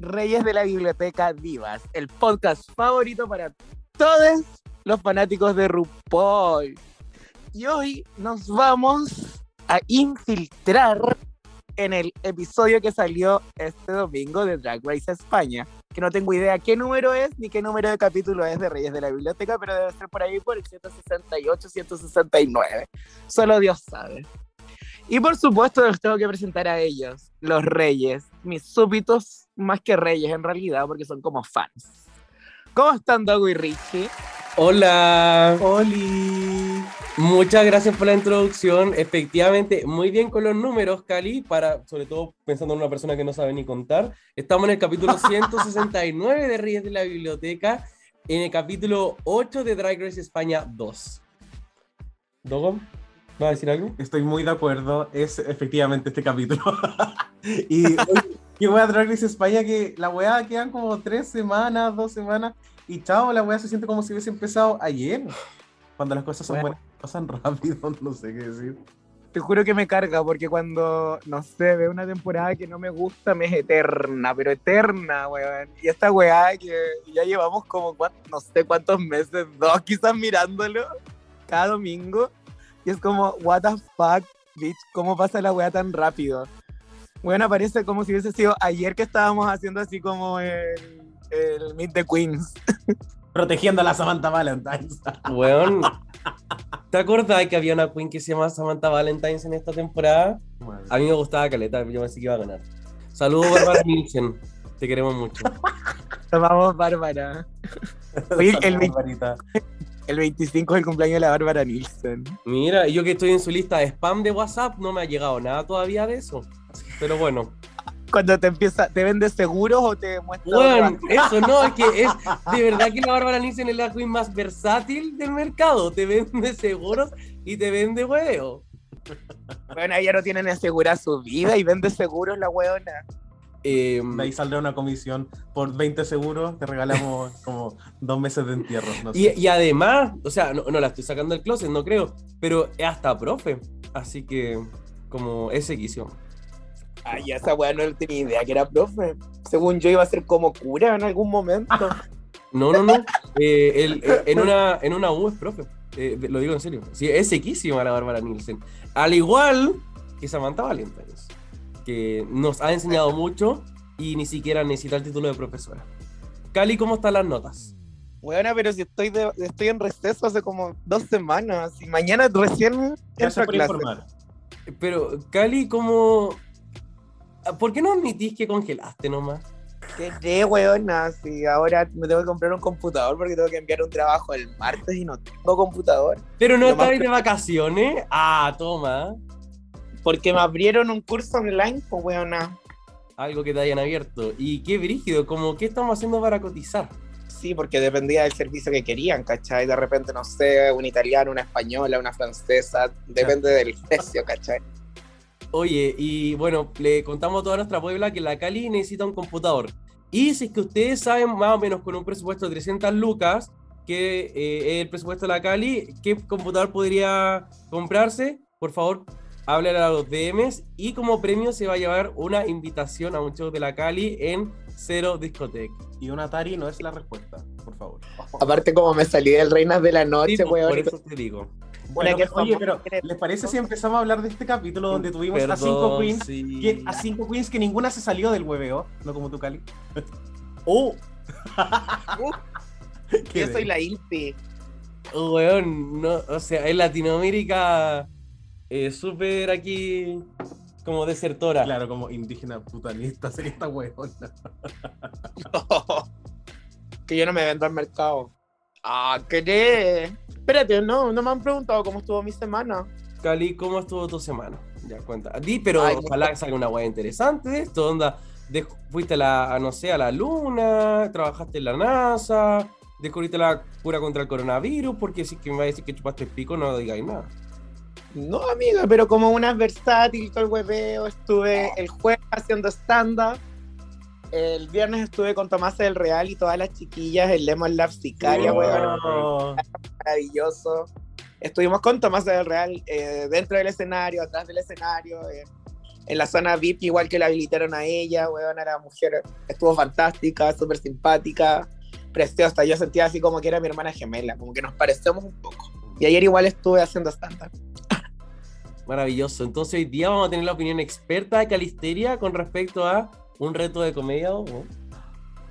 Reyes de la Biblioteca Divas, el podcast favorito para todos los fanáticos de RuPaul. Y hoy nos vamos a infiltrar en el episodio que salió este domingo de Drag Race España. Que no tengo idea qué número es ni qué número de capítulo es de Reyes de la Biblioteca, pero debe ser por ahí por el 168, 169. Solo Dios sabe. Y por supuesto los tengo que presentar a ellos, los reyes, mis súbitos más que reyes en realidad, porque son como fans. ¿Cómo están Dogo y Richie? Hola. ¡Oli! Muchas gracias por la introducción. Efectivamente, muy bien con los números, Cali, para, sobre todo pensando en una persona que no sabe ni contar. Estamos en el capítulo 169 de Reyes de la Biblioteca, en el capítulo 8 de Drag Race España 2. ¿Dogo? ¿Va a decir algo? Estoy muy de acuerdo, es efectivamente este capítulo. y y voy a Drag Race España que la weá quedan como tres semanas, dos semanas, y chao, la weá se siente como si hubiese empezado ayer. Cuando las cosas son buenas, pasan rápido, no sé qué decir. Te juro que me carga porque cuando, no sé, veo una temporada que no me gusta, me es eterna, pero eterna, weón. Y esta weá que ya llevamos como, no sé cuántos meses, dos quizás mirándolo cada domingo. Y es como, what the fuck, bitch, ¿cómo pasa la weá tan rápido? Bueno, parece como si hubiese sido ayer que estábamos haciendo así como el, el Meet the Queens. Protegiendo a la Samantha Valentine's. Weón. ¿Te acuerdas que había una queen que se llama Samantha Valentine's en esta temporada? A mí me gustaba Caleta, yo pensé que iba a ganar. Saludos, Bárbara Nielsen. Te queremos mucho. Vamos, Bárbara. Oye, el, 20 el 25 es el cumpleaños de la Bárbara Nielsen. Mira, yo que estoy en su lista de spam de WhatsApp, no me ha llegado nada todavía de eso. Pero bueno. Cuando te empieza, ¿te vende seguros o te muestra? Bueno, eso no, es que es de verdad que la Bárbara Nielsen es la queen más versátil del mercado. Te vende seguros y te vende huevo. Bueno, ella no tiene ni asegurada su vida y vende seguros la hueona. Eh, ahí saldrá una comisión por 20 seguros, te regalamos como dos meses de entierro. y, además, o sea, no, no, la estoy sacando del closet, no creo, pero es hasta profe, así que como ese quiso. Ay, esa weá no tenía idea que era profe. Según yo iba a ser como cura en algún momento. No, no, no. Eh, eh, en, una, en una U es profe. Eh, lo digo en serio. Sí, es sequísima la Bárbara Nielsen. Al igual que Samantha Valentine's, que nos ha enseñado mucho y ni siquiera necesita el título de profesora. Cali, ¿cómo están las notas? Bueno, pero si estoy, estoy en receso hace como dos semanas y mañana recién entro a clase. Pero, Cali, ¿cómo, ¿Por qué no admitís que congelaste nomás? ¿Qué, weona? Si ahora me tengo que comprar un computador porque tengo que enviar un trabajo el martes y no tengo computador. ¿Pero no estás de vacaciones? Ah, toma. Porque me abrieron un curso online, pues weona. Algo que te hayan abierto. ¿Y qué brígido? ¿Cómo qué estamos haciendo para cotizar? Sí, porque dependía del servicio que querían, ¿cachai? De repente, no sé, un italiano, una española, una francesa, depende del precio, ¿cachai? Oye, y bueno, le contamos a toda nuestra Puebla que la Cali necesita un computador. Y si es que ustedes saben más o menos con un presupuesto de 300 lucas, que eh, es el presupuesto de la Cali, qué computador podría comprarse, por favor, hablen a los DMs. Y como premio se va a llevar una invitación a un show de la Cali en Cero Discotec. Y un Atari no es la respuesta, por favor. Aparte, como me salí del Reinas de la Noche, weón. Por eso te digo. Bueno, oye, pero ¿les parece si empezamos a hablar de este capítulo donde tuvimos a cinco queens? Que, a cinco queens que ninguna se salió del hueveo, no como tú, Cali. ¡Oh! uh, yo soy la. Oh, weón, no, o sea, en Latinoamérica eh, súper aquí como desertora. Claro, como indígena putanista, sería esta weona. que yo no me vendo al mercado. Ah, ¿qué? Espérate, no, no me han preguntado cómo estuvo mi semana. Cali, ¿cómo estuvo tu semana? Ya cuenta. Di, pero ojalá salga una weá interesante de esto, onda. de- fuiste a la, a, no sé, a la luna, trabajaste en la NASA, descubriste la cura contra el coronavirus, porque si es que me va a decir que chupaste el pico, no digáis nada. No, amiga, pero como una versátil, todo el hueveo, estuve el jueves haciendo stand-up. El viernes estuve con Tomás del Real y todas las chiquillas en Lemon Lab Sicaria, Wow. Oh, maravilloso. Estuvimos con Tomás del Real eh, dentro del escenario, atrás del escenario, eh, en la zona VIP, igual que la habilitaron a ella, weón, era mujer, estuvo fantástica, súper simpática, preciosa. Yo sentía así como que era mi hermana gemela, como que nos parecemos un poco. Y ayer igual estuve haciendo stand-up. Maravilloso. Entonces hoy día vamos a tener la opinión experta de Calisteria con respecto a un reto de comedia. ¿no?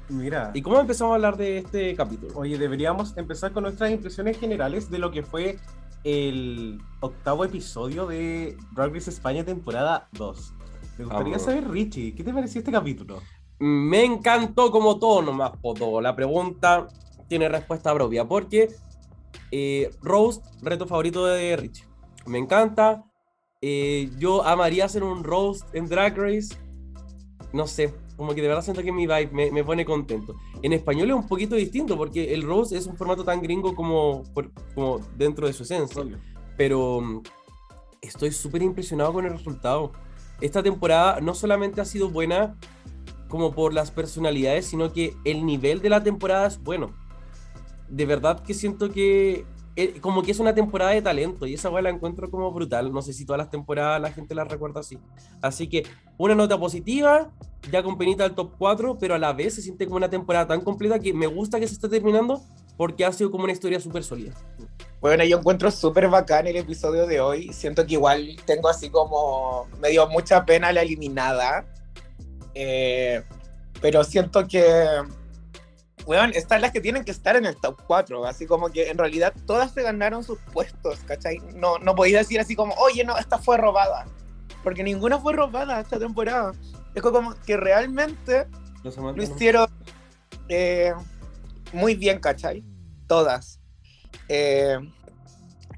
Mira. ¿Y cómo empezamos a hablar de este capítulo? Oye, deberíamos empezar con nuestras impresiones generales de lo que fue el octavo episodio de Drag Race España temporada 2. Me gustaría saber, Richie, ¿qué te pareció este capítulo? Me encantó como todo nomás, todo. La pregunta tiene respuesta propia, porque eh, Roast, reto favorito de Richie. Me encanta. Eh, yo amaría hacer un roast en Drag Race. No sé, como que de verdad siento que mi vibe me, me pone contento. En español es un poquito distinto, porque el roast es un formato tan gringo como, por- como dentro de su esencia. pero mm, estoy súper impresionado con el resultado. Esta temporada no solamente ha sido buena como por las personalidades, sino que el nivel de la temporada es bueno. De verdad que siento que eh, como que es una temporada de talento y esa weá la encuentro como brutal. No sé si todas las temporadas la gente la recuerda así. Así que una nota positiva, ya con penita al top 4, pero a la vez se siente como una temporada tan completa que me gusta que se esté terminando porque ha sido como una historia súper sólida. Bueno, yo encuentro súper bacán el episodio de hoy. Siento que igual tengo así como. Me dio mucha pena la eliminada. Eh, pero siento que. Weón, están las que tienen que estar en el top 4. Así como que en realidad todas se ganaron sus puestos, ¿cachai? No, no podéis decir así como, oye, no, esta fue robada. Porque ninguna fue robada esta temporada. Es como que realmente lo hicieron eh, muy bien, ¿cachai? Todas. Eh,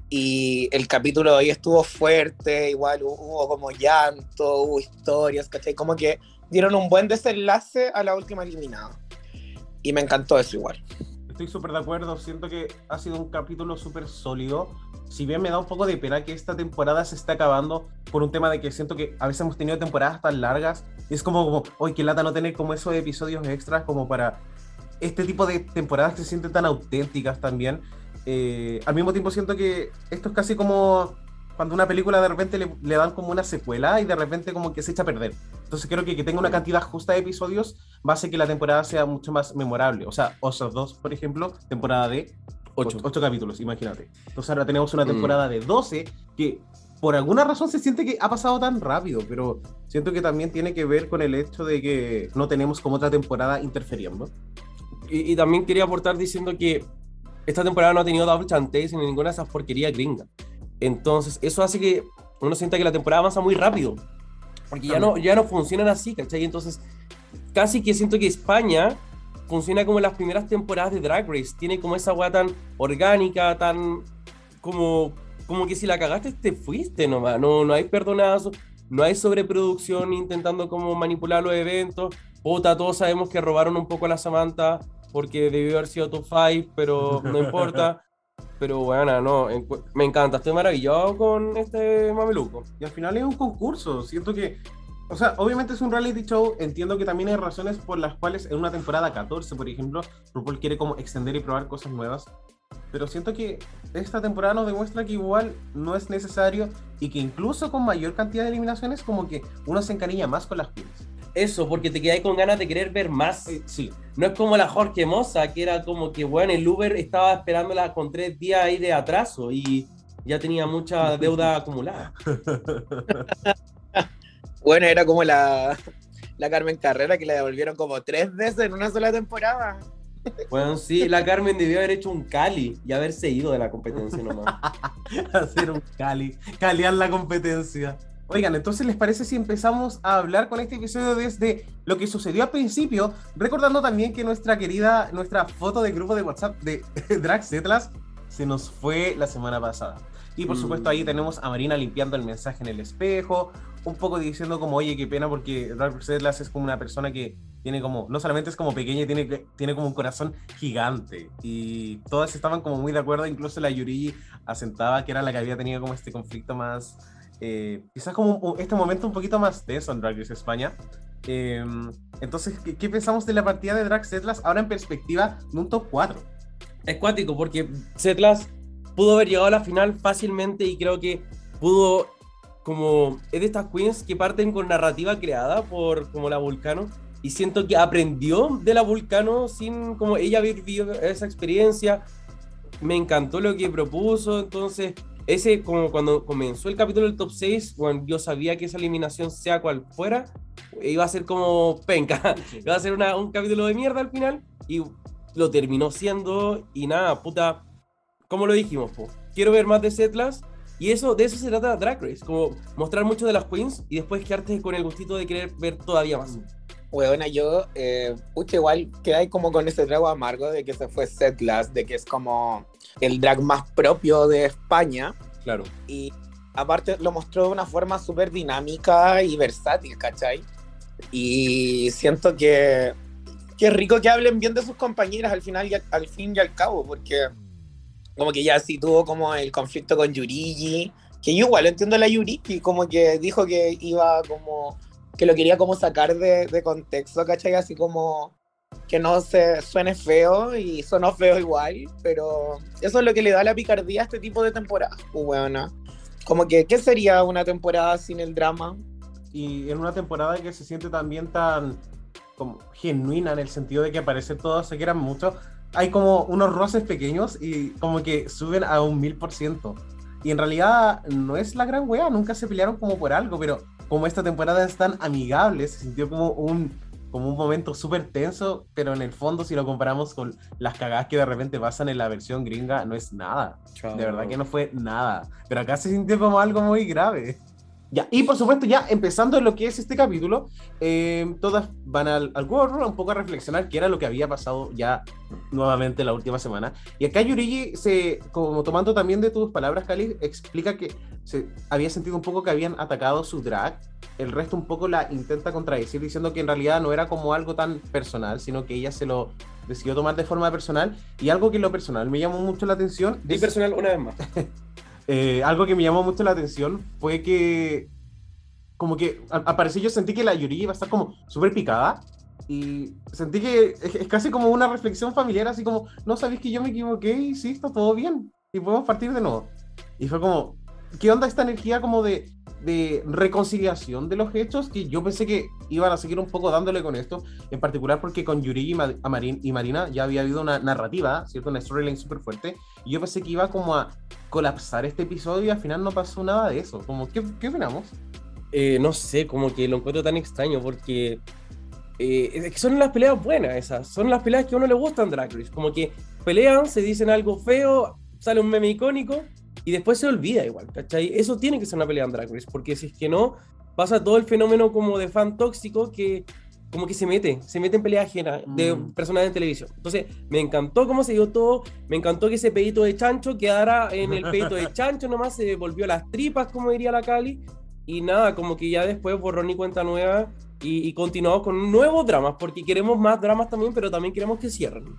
y el capítulo de hoy estuvo fuerte, igual hu- hubo como llanto, hubo historias, ¿cachai? Como que dieron un buen desenlace a la última eliminada. Y me encantó eso igual. Estoy súper de acuerdo, siento que ha sido un capítulo súper sólido. Si bien me da un poco de pena que esta temporada se esté acabando por un tema de que siento que a veces hemos tenido temporadas tan largas, es como, como hoy que lata no tener como esos episodios extras como para este tipo de temporadas que se sienten tan auténticas también. Eh, al mismo tiempo siento que esto es casi como cuando una película de repente le, le dan como una secuela y de repente como que se echa a perder. Entonces creo que que tenga una cantidad justa de episodios va a hacer que la temporada sea mucho más memorable. O sea, Osos 2, por ejemplo, temporada de Ocho. 8 capítulos, imagínate. Entonces ahora tenemos una Mm. temporada de 12 que por alguna razón se siente que ha pasado tan rápido, pero siento que también tiene que ver con el hecho de que no tenemos como otra temporada interfiriendo. Y, y también quería aportar diciendo que esta temporada no ha tenido double chantes ni ninguna de esas porquerías gringas. Entonces, eso hace que uno sienta que la temporada avanza muy rápido. Porque ya no, ya no funcionan así, ¿cachai? Entonces, casi que siento que España funciona como las primeras temporadas de Drag Race. Tiene como esa weá tan orgánica, tan como, como que si la cagaste te fuiste nomás. No, no hay perdonazo, no hay sobreproducción intentando como manipular los eventos. Puta, todos sabemos que robaron un poco a la Samantha porque debió haber sido top 5, pero no importa. Pero bueno, no, me encanta, estoy maravillado con este mameluco. Y al final es un concurso. Siento que, o sea, obviamente es un reality show. Entiendo que también hay razones por las cuales en una temporada 14, por ejemplo, RuPaul quiere como extender y probar cosas nuevas. Pero siento que esta temporada nos demuestra que igual no es necesario y que incluso con mayor cantidad de eliminaciones como que uno se encariña más con las queens. Eso, porque te quedáis con ganas de querer ver más. Sí, No es como la Jorge Moza, que era como que, bueno, el Uber estaba esperándola con tres días ahí de atraso y ya tenía mucha deuda acumulada. Bueno, era como la, la Carmen Carrera que la devolvieron como tres veces en una sola temporada. Bueno, sí, la Carmen debió haber hecho un Cali y haberse ido de la competencia nomás. hacer un cali, caliar la competencia. Oigan, entonces, ¿les parece si empezamos a hablar con este episodio desde lo que sucedió al principio? Recordando también que nuestra querida, nuestra foto de grupo de WhatsApp de Drax Atlas se nos fue la semana pasada. Y por Mm. supuesto ahí tenemos a Marina limpiando el mensaje en el espejo, un poco diciendo como, oye, qué pena porque Dark Setlas es como una persona que tiene como, no solamente es como pequeña, tiene, tiene como un corazón gigante. Y todas estaban como muy de acuerdo, incluso la Yuri asentaba que era la que había tenido como este conflicto más, eh, quizás como este momento un poquito más tenso en Drag Race España. Eh, entonces, ¿qué, qué pensamos de la partida de Drag Setlas ahora en perspectiva de un top 4? Es cuático porque Setlas pudo haber llegado a la final fácilmente y creo que pudo, como es de estas queens que parten con narrativa creada por como la Vulcano y siento que aprendió de la Vulcano sin como ella haber vivido esa experiencia. Me encantó lo que propuso, entonces ese como cuando comenzó el capítulo del top 6, bueno, yo sabía que esa eliminación sea cual fuera, iba a ser como penca, iba a ser una- un capítulo de mierda al final y lo terminó siendo y nada, puta, como lo dijimos, po, quiero ver más de Setlas y eso, de eso se trata Drag Race, como mostrar mucho de las queens y después quedarte con el gustito de querer ver todavía más. Weona, yo, eh, pucha, igual quedé como con ese trago amargo de que se fue Setlas, de que es como el drag más propio de España. Claro. Y aparte lo mostró de una forma súper dinámica y versátil, ¿cachai? Y siento que, que es rico que hablen bien de sus compañeras al final y al, al fin y al cabo, porque como que ya sí tuvo como el conflicto con Yurigi, que yo igual entiendo a la Yurigi, como que dijo que iba como, que lo quería como sacar de, de contexto, ¿cachai? Así como que no se suene feo y sonó feo igual, pero eso es lo que le da la picardía a este tipo de temporada, pues weona. Como que, ¿qué sería una temporada sin el drama? y en una temporada que se siente también tan como genuina en el sentido de que aparece todos se quieran mucho, hay como unos roces pequeños y como que suben a un mil por ciento. Y en realidad no es la gran wea, nunca se pelearon como por algo, pero como esta temporada es tan amigable, se sintió como un, como un momento súper tenso, pero en el fondo si lo comparamos con las cagadas que de repente pasan en la versión gringa, no es nada. De verdad que no fue nada. Pero acá se sintió como algo muy grave. Ya, y por supuesto, ya empezando en lo que es este capítulo, eh, todas van al, al un poco a reflexionar qué era lo que había pasado ya nuevamente la última semana. Y acá Yurigi, se, como tomando también de tus palabras, Cali, explica que se había sentido un poco que habían atacado su drag. El resto un poco la intenta contradecir diciendo que en realidad no era como algo tan personal, sino que ella se lo decidió tomar de forma personal. Y algo que en lo personal me llamó mucho la atención. Di es- personal una vez más. eh, algo que me llamó mucho la atención fue que, como que al, yo sentí que la Yuri iba a estar como súper picada. Y sentí que es, casi como una reflexión familiar, así como, no sabéis que yo me equivoqué y sí, está todo bien. Y podemos partir de nuevo. Y fue como, ¿qué onda esta energía como de, de reconciliación de los hechos? Que yo pensé que iban a seguir un poco dándole con esto, en particular porque con Yuri y, y Marina ya había habido una narrativa, ¿cierto? Una storyline súper fuerte. Yo pensé que iba como a colapsar este episodio y al final no pasó nada de eso. Como, ¿qué, qué opinamos? Eh, no sé, como que lo encuentro tan extraño porque eh, es que son las peleas buenas esas, son las peleas que a uno le gustan Drag Race, como que pelean, se dicen algo feo, sale un meme icónico y después se olvida igual, ¿cachai? Eso tiene que ser una pelea en Drag Race, porque si es que no, pasa todo el fenómeno como de fan tóxico que como que se mete, se mete en pelea ajena de Mm. personas de televisión. Entonces, me encantó cómo se dio todo, me encantó que ese pedito de chancho quedara en el pedito de chancho nomás, se volvió las tripas, como diría la Cali, y nada, como que ya después borrón y cuenta nueva y, y continuamos con nuevos dramas, porque queremos más dramas también, pero también queremos que cierren.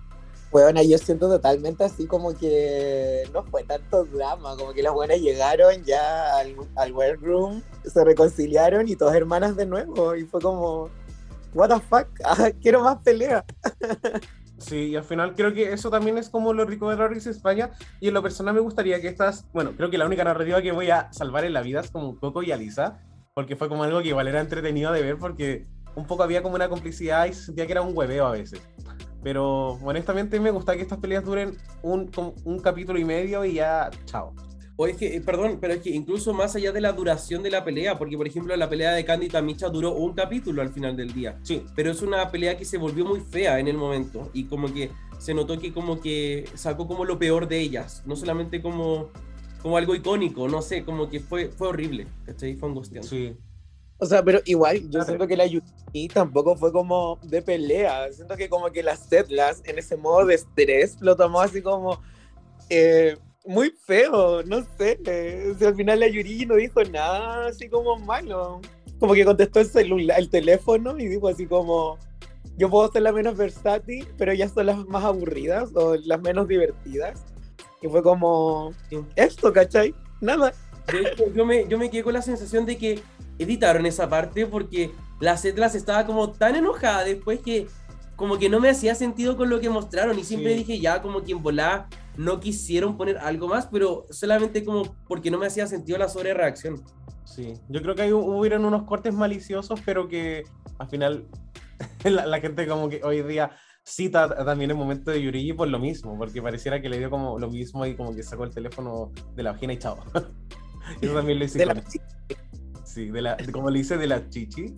Bueno, yo siento totalmente así como que no fue tanto drama, como que las buenas llegaron ya al, al workroom, se reconciliaron y todas hermanas de nuevo. Y fue como, what the fuck, Ah, quiero más pelea. Sí, y al final creo que eso también es como lo rico de Drag Race España. Y en lo personal me gustaría que estas, bueno, creo que la única narrativa que voy a salvar en la vida es como Coco y Alisa, porque fue como algo que igual era entretenido de ver, porque un poco había como una complicidad y se sentía que era un hueveo a veces. Pero honestamente me gusta que estas peleas duren un, un capítulo y medio y ya, chao. O es que, eh, perdón, pero es que incluso más allá de la duración de la pelea, porque por ejemplo la pelea de Candy y Tamicha duró un capítulo al final del día, Sí, pero es una pelea que se volvió muy fea en el momento y como que se notó que como que sacó como lo peor de ellas, no solamente como, como algo icónico, no sé, como que fue, fue horrible, ¿cachai? Fue angustiante. sí. O sea, pero igual, yo Claro. siento que la Yuri tampoco fue como de pelea. Siento que como que las Setlas en ese modo de estrés lo tomó así como, eh, muy feo, no sé. Si al final la Yuri no dijo nada así como malo. Como que contestó el, celular, el teléfono y dijo así como, yo puedo ser la menos versátil, pero ellas son las más aburridas o las menos divertidas. Y fue como, esto, ¿cachai? Nada. De hecho, yo me, yo me quedé con la sensación de que editaron esa parte porque la Setlas estaba como tan enojada después que como que no me hacía sentido con lo que mostraron y siempre dije ya como que en volá no quisieron poner algo más, pero solamente como porque no me hacía sentido la sobre reacción. Sí, yo creo que ahí hubieron unos cortes maliciosos, pero que al final la, gente como que hoy día cita también el momento de Yurigi por lo mismo, porque pareciera que le dio como lo mismo y como que sacó el teléfono de la vagina y chao. Eso también lo hice. De la sí, de la, como le hice de la chichi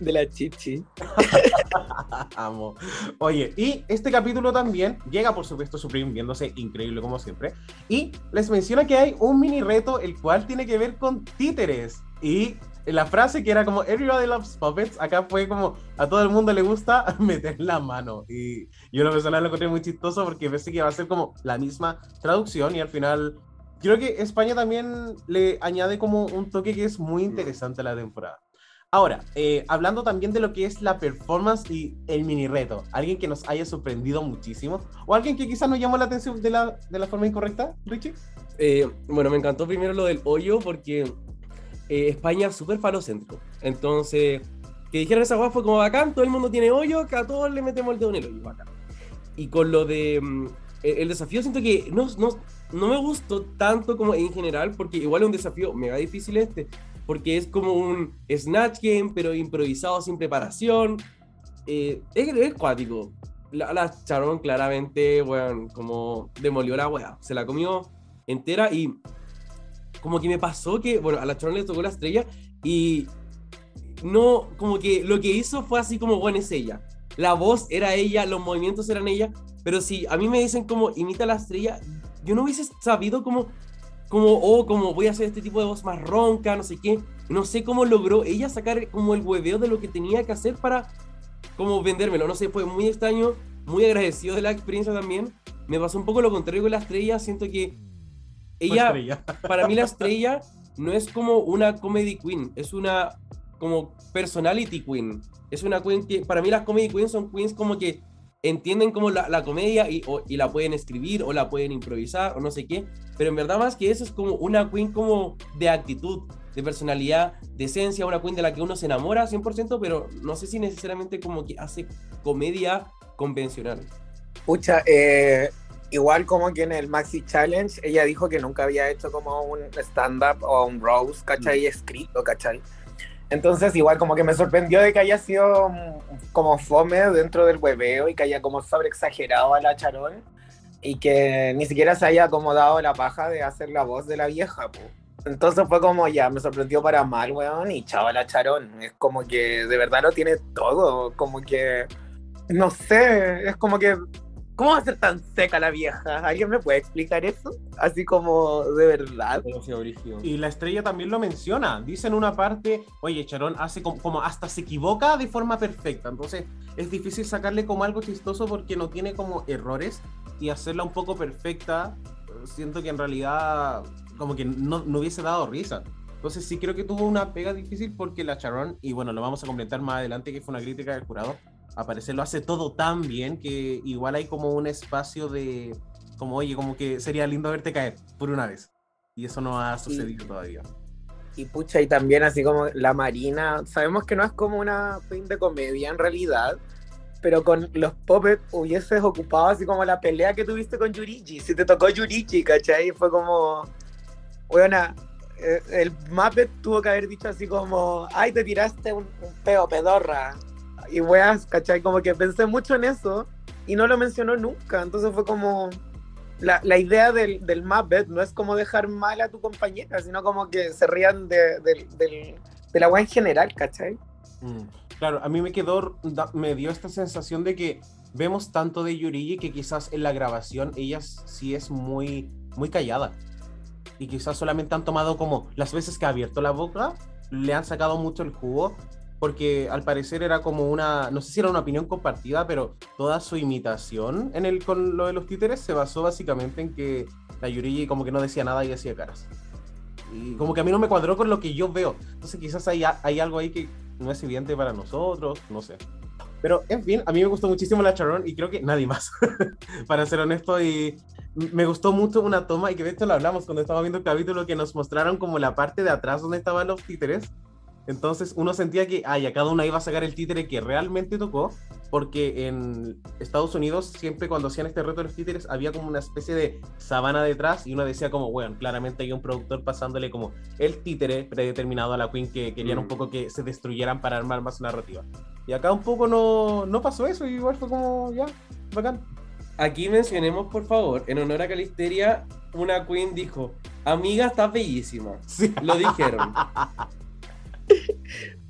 de la chichi. Amo. Oye, y este capítulo también llega, por supuesto, Supreme viéndose increíble como siempre. Y les menciona que hay un mini reto, el cual tiene que ver con títeres. Y la frase que era como Everybody loves puppets, acá fue como a todo el mundo le gusta meter la mano. Y yo lo personal lo encontré muy chistoso porque pensé que iba a ser como la misma traducción y al final creo que España también le añade como un toque que es muy interesante a la temporada. Ahora, eh, hablando también de lo que es la performance y el mini reto, alguien que nos haya sorprendido muchísimo o alguien que quizás nos llamó la atención de la, de la forma incorrecta, Richie. Eh, bueno, me encantó primero lo del hoyo porque eh, España es súper falocéntrico. Entonces, que dijeron esa guapa fue como bacán, todo el mundo tiene hoyo, que a todos le metemos el dedo en el hoyo, bacán. Y con lo de mm, el desafío siento que no, no, no me gustó tanto como en general, porque igual es un desafío mega difícil este, porque es como un Snatch Game, pero improvisado sin preparación. Eh, es, cuático. La, la Charon claramente, bueno, como demolió la weá. Se la comió entera y como que me pasó que, bueno, a la Charon le tocó la estrella y no, como que lo que hizo fue así como, bueno, es ella. La voz era ella, los movimientos eran ella, pero si a mí me dicen como imita la estrella, yo no hubiese sabido cómo como, oh, como voy a hacer este tipo de voz más ronca, no sé qué. No sé cómo logró ella sacar como el hueveo de lo que tenía que hacer para como vendérmelo. No sé, fue muy extraño, muy agradecido de la experiencia también. Me pasó un poco lo contrario con la estrella. Siento que ella, para mí la estrella no es como una comedy queen, es una como personality queen. Es una queen que, para mí las comedy queens son queens como que entienden como la, comedia y, y, la pueden escribir o la pueden improvisar o no sé qué, pero en verdad más que eso es como una queen como de actitud, de personalidad, de esencia, una queen de la que uno se enamora 100%, pero no sé si necesariamente como que hace comedia convencional. Pucha, eh, igual como que en el Maxi Challenge, ella dijo que nunca había hecho como un stand-up o un roast, ¿cachai? Mm. Escrito, ¿cachai? Entonces igual como que me sorprendió de que haya sido como fome dentro del hueveo y que haya como sobre exagerado a la Charón y que ni siquiera se haya acomodado la paja de hacer la voz de la vieja, Entonces fue como ya, me sorprendió para mal, weón, y chao la Charón. Es como que de verdad lo tiene todo, como que, no sé, es como que ¿Cómo va a ser tan seca la vieja? ¿Alguien me puede explicar eso? Así como de verdad. Y la estrella también lo menciona. Dice en una parte, oye, Charón hace como, hasta se equivoca de forma perfecta. Entonces es difícil sacarle como algo chistoso porque no tiene como errores y hacerla un poco perfecta. Siento que en realidad como que no, no hubiese dado risa. Entonces sí creo que tuvo una pega difícil porque la Charón, y bueno, lo vamos a comentar más adelante que fue una crítica del jurado, aparecer, lo hace todo tan bien que igual hay como un espacio de, como oye, como que sería lindo verte caer por una vez. Y eso no ha sucedido todavía. Y pucha, y también así como la Marina, sabemos que no es como una fin de comedia en realidad, pero con los puppets hubieses ocupado así como la pelea que tuviste con Yurichi. Si te tocó Yurichi, ¿cachai? Fue como, bueno, eh, el Muppet tuvo que haber dicho así como, ay, te tiraste un, un peo pedorra y weas, ¿cachai? Como que pensé mucho en eso y no lo mencionó nunca. Entonces fue como. La, la idea del, del Muppet no es como dejar mal a tu compañera, sino como que se rían de, de, de la wea en general, ¿cachai? Mm, claro, a mí me quedó, me dio esta sensación de que vemos tanto de Yurigi que quizás en la grabación ella sí es muy, muy callada. Y quizás solamente han tomado como las veces que ha abierto la boca, le han sacado mucho el jugo porque al parecer era como una, no sé si era una opinión compartida, pero toda su imitación en el, con lo de los títeres se basó básicamente en que la Yurigi como que no decía nada y hacía caras. Y como que a mí no me cuadró con lo que yo veo. Entonces quizás hay, hay algo ahí que no es evidente para nosotros, no sé. Pero, en fin, a mí me gustó muchísimo la Charon y creo que nadie más, para ser honesto. Y me gustó mucho una toma, y que de hecho lo hablamos cuando estábamos viendo el capítulo, que nos mostraron como la parte de atrás donde estaban los títeres. Entonces uno sentía que, ay, a cada uno iba a sacar el títere que realmente tocó, porque en Estados Unidos siempre cuando hacían este reto de los títeres había como una especie de sabana detrás y uno decía como, bueno, claramente hay un productor pasándole como el títere predeterminado a la Queen que querían un mm. poco que se destruyeran para armar más narrativa. Y acá un poco no, no pasó eso, y igual fue como, ya, bacán. Aquí mencionemos, por favor, en honor a Calisteria, una Queen dijo, amiga, estás bellísima. Sí. Lo dijeron.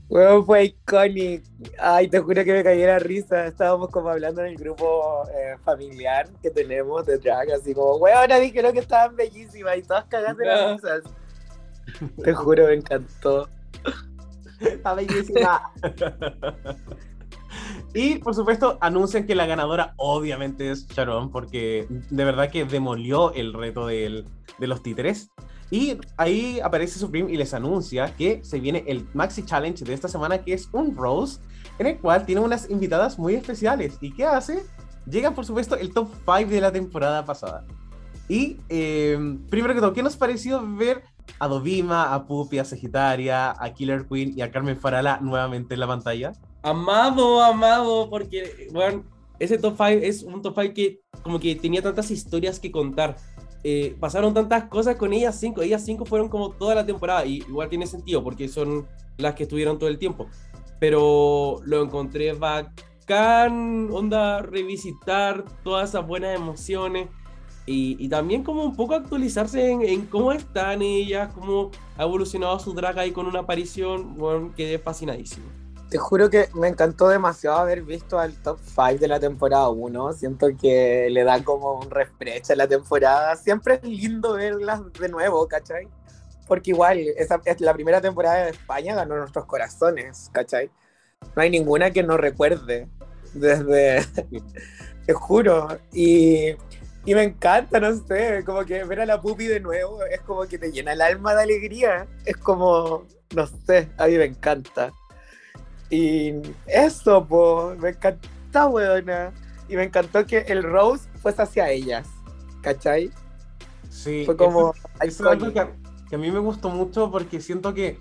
Bueno, fue icónico. Ay, te juro que me cayó la risa. Estábamos como hablando en el grupo eh, familiar que tenemos de drag, así como, weón, dijeron que estaban bellísimas y todas cagadas de las risas. Te juro, me encantó. Está bellísima. y por supuesto, anuncian que la ganadora obviamente es Sharon, porque de verdad que demolió el reto de los títeres. Y ahí aparece Supreme y les anuncia que se viene el Maxi Challenge de esta semana, que es un Rose, en el cual tiene unas invitadas muy especiales. ¿Y qué hace? Llega, por supuesto, el top 5 de la temporada pasada. Y em, primero que todo, ¿qué nos pareció ver a Dovima, a Pupi, a Sagitaria, a Killer Queen y a Carmen Farala nuevamente en la pantalla? Amado, amado, porque, bueno, ese top 5 es un top 5 que como que tenía tantas historias que contar eh, pasaron tantas cosas con ellas cinco. Ellas cinco fueron como toda la temporada. Y igual tiene sentido porque son las que estuvieron todo el tiempo. Pero lo encontré bacán. Onda, revisitar todas esas buenas emociones. Y, también como un poco actualizarse en, cómo están ellas, cómo ha evolucionado su drag ahí con una aparición. Bueno, quedé fascinadísimo. Te juro que me encantó demasiado haber visto al top 5 de la temporada 1. Siento que le da como un refresh a la temporada. Siempre es lindo verlas de nuevo, ¿cachai? Porque igual, esa es la primera temporada de España, ganó nuestros corazones, ¿cachai? No hay ninguna que no recuerde desde. Te juro. Y, y me encanta, no sé, como que ver a la pupi de nuevo es como que te llena el alma de alegría. Es como, no sé, a mí me encanta. Y eso, pues, me encantó, weona. Y me encantó que el Rose fuese hacia ellas, ¿cachai? Sí. Fue como... es algo que, a mí me gustó mucho porque siento que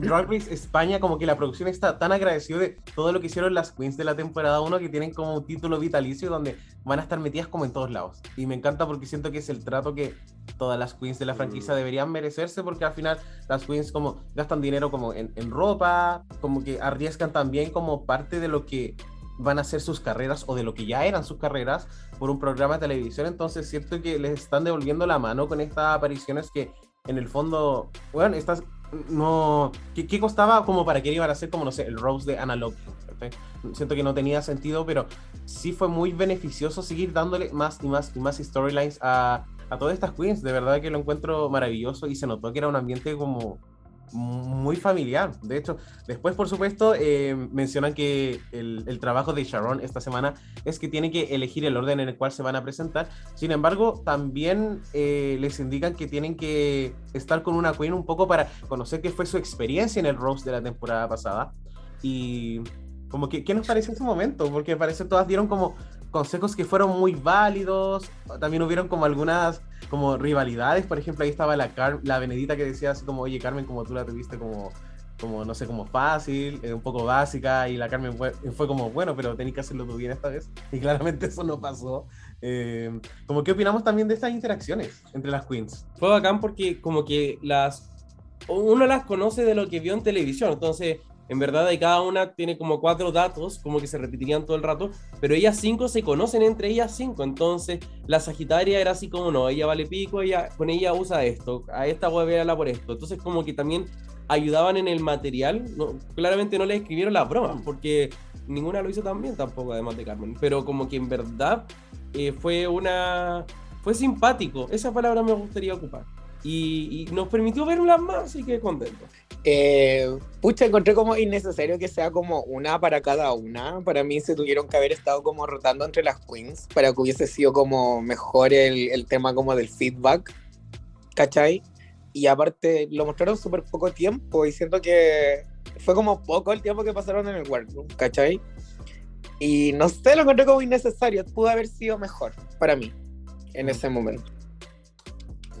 Drag Race España, como que la producción está tan agradecida de todo lo que hicieron las queens de la temporada 1 que tienen como un título vitalicio donde van a estar metidas como en todos lados. Y me encanta porque siento que es el trato que todas las queens de la franquicia mm. deberían merecerse porque al final las queens como gastan dinero como en, en ropa, como que arriesgan también como parte de lo que van a ser sus carreras o de lo que ya eran sus carreras por un programa de televisión. Entonces siento que les están devolviendo la mano con estas apariciones que en el fondo, bueno, estas no. ¿qué, costaba como para que iban a ser como, no sé, el Rose de Analog? Siento que no tenía sentido, pero sí fue muy beneficioso seguir dándole más y más y más storylines a, a todas estas queens. De verdad que lo encuentro maravilloso y se notó que era un ambiente como muy familiar. De hecho, después, por supuesto, eh, mencionan que el, trabajo de Sharon esta semana es que tiene que elegir el orden en el cual se van a presentar. Sin embargo, también eh, les indican que tienen que estar con una queen un poco para conocer qué fue su experiencia en el Rose de la temporada pasada. Y como que, ¿qué nos parece ese momento? Porque parece todas dieron como consejos que fueron muy válidos. También hubieron como algunas como rivalidades. Por ejemplo, ahí estaba la, la Benedita que decía así como, oye Carmen, como tú la tuviste como, como no sé, como fácil, eh, un poco básica. Y la Carmen fue, fue como, bueno, pero tenéis que hacerlo tú bien esta vez. Y claramente eso no pasó. Eh, como qué opinamos también de estas interacciones entre las queens. Fue bacán porque como que las... Uno las conoce de lo que vio en televisión. Entonces en verdad de cada una tiene como cuatro datos, como que se repetirían todo el rato, pero ellas cinco se conocen entre ellas cinco, entonces la Sagitaria era así como no, ella vale pico, ella, con ella usa esto, a esta voy a por esto, entonces como que también ayudaban en el material, claramente no le escribieron las bromas, porque ninguna lo hizo tan bien tampoco, además de Carmen, pero como que en verdad eh, fue una... fue simpático, esa palabra me gustaría ocupar y, y nos permitió verlas más, así que contento. Eh, pucha, encontré como innecesario que sea como una para cada una. Para mí se tuvieron que haber estado como rotando entre las queens para que hubiese sido como mejor el, el tema como del feedback, ¿cachai? Y aparte lo mostraron súper poco tiempo y siento que fue como poco el tiempo que pasaron en el workroom, ¿cachai? Y no sé, lo encontré como innecesario. Pudo haber sido mejor para mí en ese momento.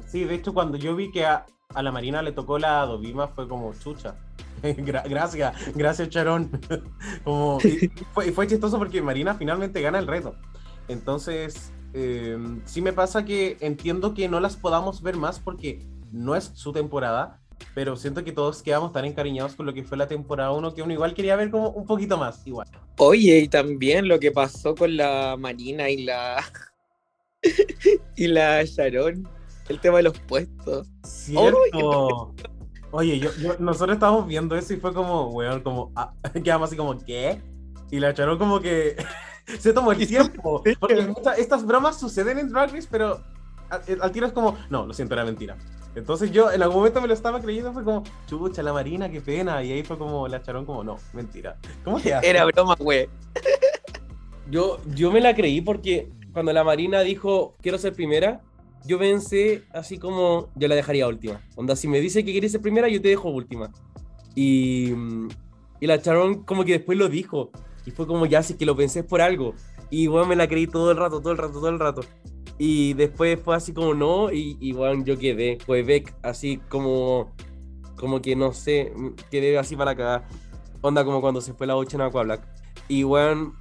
Sí, de hecho, cuando yo vi que a, a la Marina le tocó la Dovima, fue como chucha. Gra- gracias, gracias, Charón. como, y, fue, y fue chistoso porque Marina finalmente gana el reto. Entonces, eh, sí me pasa que entiendo que no las podamos ver más porque no es su temporada, pero siento que todos quedamos tan encariñados con lo que fue la temporada 1 que uno igual quería ver como un poquito más, igual. Oye, y también lo que pasó con la Marina y la. y la Sharon. El tema de los puestos. Cierto. Oye, yo, yo- nosotros estábamos viendo eso y fue como, weón, como, ah, quedamos así como, ¿qué? Y la Charón como que se tomó el tiempo. Porque esta- estas bromas suceden en Drag Race, pero al, al tiro es como, no, lo siento, era mentira. Entonces yo en algún momento me lo estaba creyendo, fue como, chucha, la Marina, qué pena. Y ahí fue como, la Charón como, no, mentira. ¿Cómo que hace? Era broma, güey. Yo, yo me la creí porque cuando la Marina dijo quiero ser primera, yo pensé así como yo la dejaría última. Onda, si me dice que quieres ser primera, yo te dejo última. Y, y la Charon como que después lo dijo. Y fue como ya, sí que lo pensé por algo. Y bueno, me la creí todo el rato, todo el rato, todo el rato. Y después fue así como no, y, y bueno, yo quedé, Quebec, así como, como que no sé, quedé así para cagar. Onda como cuando se fue la 8 en Aqua Black. Y bueno,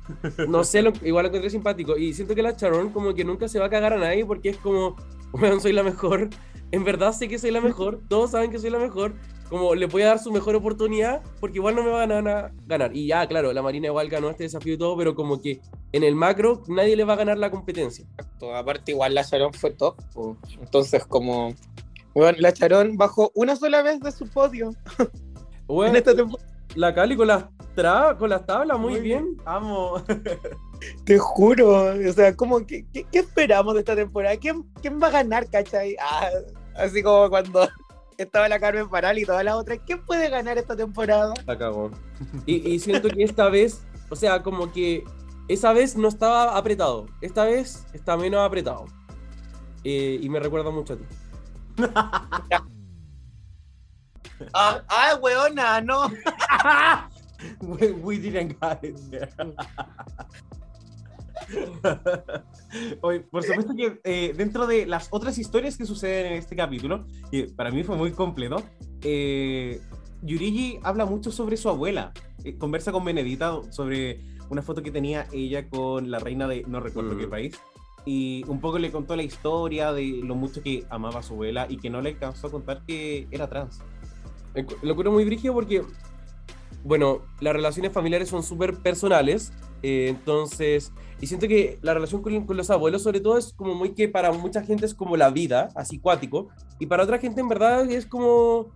no sé, lo- igual lo encontré simpático. Y siento que la Charon como que nunca se va a cagar a nadie porque es como, weón, soy la mejor. En verdad sé que soy la mejor. Todos saben que soy la mejor. Como le voy a dar su mejor oportunidad porque igual no me van a ganar. ganar. Y ya, claro, la Marina igual ganó este desafío y todo, pero como que en el macro nadie le va a ganar la competencia. Exacto. Aparte, igual la Sharon fue top. po. Entonces, como. Bueno, la Sharon bajó una sola vez de su podio Weón, en esta temporada. la Cali con las, tra- con las tablas, muy, bien. Amo. Te juro. O sea, como que, ¿qué, qué esperamos de esta temporada? ¿Quién, quién va a ganar, cachai? Ah, así como cuando estaba la Carmen Paral y todas las otras. ¿Quién puede ganar esta temporada? La cagó. Y, y siento que esta vez, o sea, como que esa vez no estaba apretado. Esta vez está menos apretado. Eh, y me recuerda mucho a ti. Ah, ah weona, no. We, we didn't get it there. Por supuesto que eh, dentro de las otras historias que suceden en este capítulo, que para mí fue muy completo, eh, Yurigi habla mucho sobre su abuela. Eh, conversa con Benedita sobre una foto que tenía ella con la reina de no recuerdo Mm. qué país. Y un poco le contó la historia de lo mucho que amaba a su abuela y que no le alcanzó a contar que era trans. Lo encuentro muy brígido porque, bueno, las relaciones familiares son súper personales. eh, entonces, y siento que la relación con, los abuelos, sobre todo, es como muy que para mucha gente es como la vida, así cuático. Y para otra gente, en verdad, es como,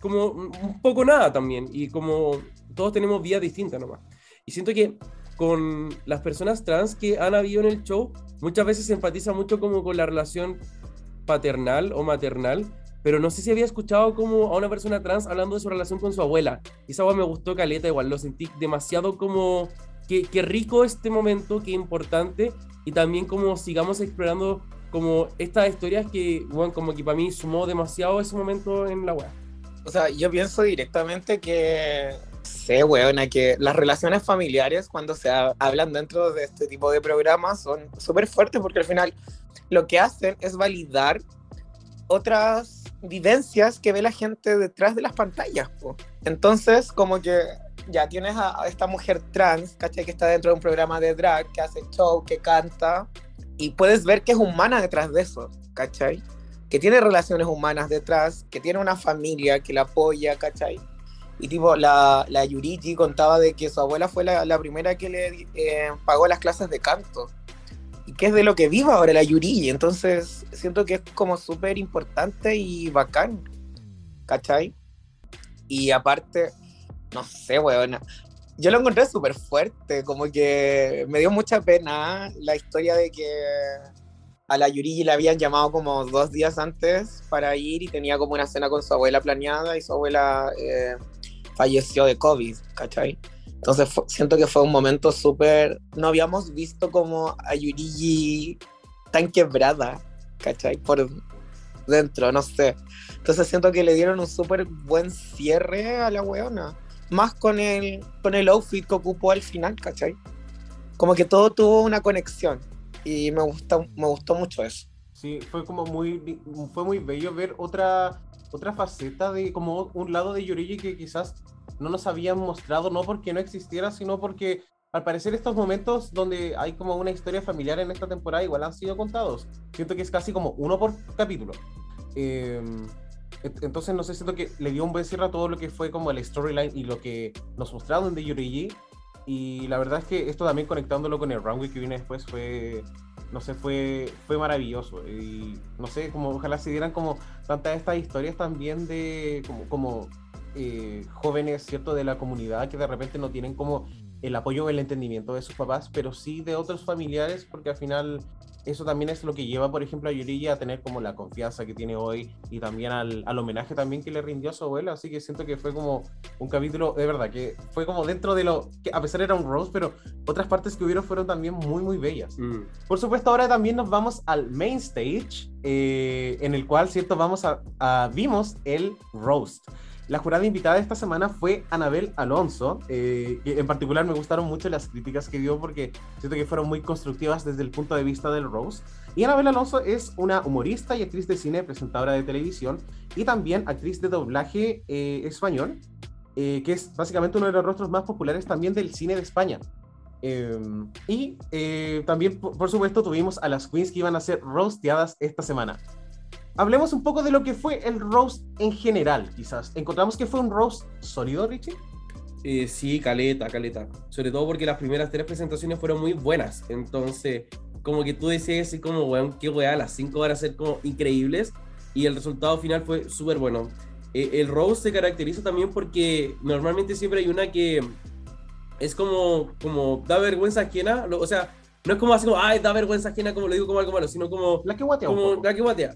como un un poco nada también. Y como todos tenemos vidas distintas nomás. Y siento que con las personas trans que han habido en el show, muchas veces se enfatiza mucho como con la relación paternal o maternal, pero no sé si había escuchado como a una persona trans hablando de su relación con su abuela. Y esa agua me gustó caleta, igual lo sentí demasiado como que, que rico este momento, que importante, y también como sigamos explorando como estas historias que, bueno, como que para mí sumó demasiado ese momento en la web. O sea, yo pienso directamente que sé, weona, que las relaciones familiares cuando se ha- hablan dentro de este tipo de programas son súper fuertes porque al final lo que hacen es validar otras vivencias que ve la gente detrás de las pantallas. po. Entonces, como que ya tienes a, esta mujer trans, ¿cachai? Que está dentro de un programa de drag, que hace show, que canta, y puedes ver que es humana detrás de eso, ¿cachai? Que tiene relaciones humanas detrás, que tiene una familia que la apoya, ¿cachai? Y tipo, la, la contaba de que su abuela fue la, la primera que le eh, pagó las clases de canto. Y que es de lo que vive ahora la Yurigi. Entonces, siento que es como súper importante y bacán. ¿Cachai? Y aparte, no sé, weona. Yo lo encontré súper fuerte, como que me dio mucha pena la historia de que a la Yuri le habían llamado como dos días antes para ir y tenía como una cena con su abuela planeada y su abuela eh, falleció de COVID, ¿cachai? Entonces siento que fue un momento súper... No habíamos visto como a Yuri tan quebrada, ¿cachai? Por dentro, no sé. Entonces siento que le dieron un súper buen cierre a la weona. Más con el, con el outfit que ocupó al final, ¿cachai? Como que todo tuvo una conexión y me, gusta, me gustó mucho eso. Sí, fue como muy, fue muy bello ver otra, otra faceta de como un lado de Yoriji que quizás no nos habían mostrado, no porque no existiera, sino porque al parecer estos momentos donde hay como una historia familiar en esta temporada igual han sido contados. Siento que es casi como uno por capítulo. Em, entonces no sé, siento que le dio un buen cierre a todo lo que fue como el storyline y lo que nos mostraron de Yoriji y la verdad es que esto también conectándolo con el runway que viene después fue, no sé, fue, fue maravilloso. Y no sé, como ojalá se dieran como tantas estas historias también de como, como eh, jóvenes, ¿cierto?, de la comunidad que de repente no tienen como el apoyo o el entendimiento de sus papás, pero sí de otros familiares, porque al final eso también es lo que lleva, por ejemplo, a Yurilla a tener como la confianza que tiene hoy y también al, al, homenaje también que le rindió a su abuela. Así que siento que fue como un capítulo, de verdad, que fue como dentro de lo que a pesar era un rose, pero otras partes que hubieron fueron también muy, muy bellas. Mm. Por supuesto, ahora también nos vamos al main stage, eh, en el cual, cierto, vamos a, a vimos el roast. La jurada invitada esta semana fue Anabel Alonso, eh, en particular me gustaron mucho las críticas que dio porque siento que fueron muy constructivas desde el punto de vista del Rose. Y Anabel Alonso es una humorista y actriz de cine, presentadora de televisión y también actriz de doblaje eh, español, eh, que es básicamente uno de los rostros más populares también del cine de España. Em, y también, por, por supuesto, tuvimos a las queens que iban a ser rosteadas esta semana hablemos un poco de lo que fue el roast en general, quizás. ¿Encontramos que fue un roast sólido, Richie? Eh, sí, caleta, caleta. Sobre todo porque las primeras tres presentaciones fueron muy buenas. Entonces, como que tú decías así como, weón, qué weá, las cinco van a ser como increíbles. Y el resultado final fue súper bueno. Eh, el roast se caracteriza también porque normalmente siempre hay una que es como, como da vergüenza ajena. o sea, no es como así como, ay, da vergüenza ajena, como lo digo como algo malo, sino como. La que guatea. Como la que guatea.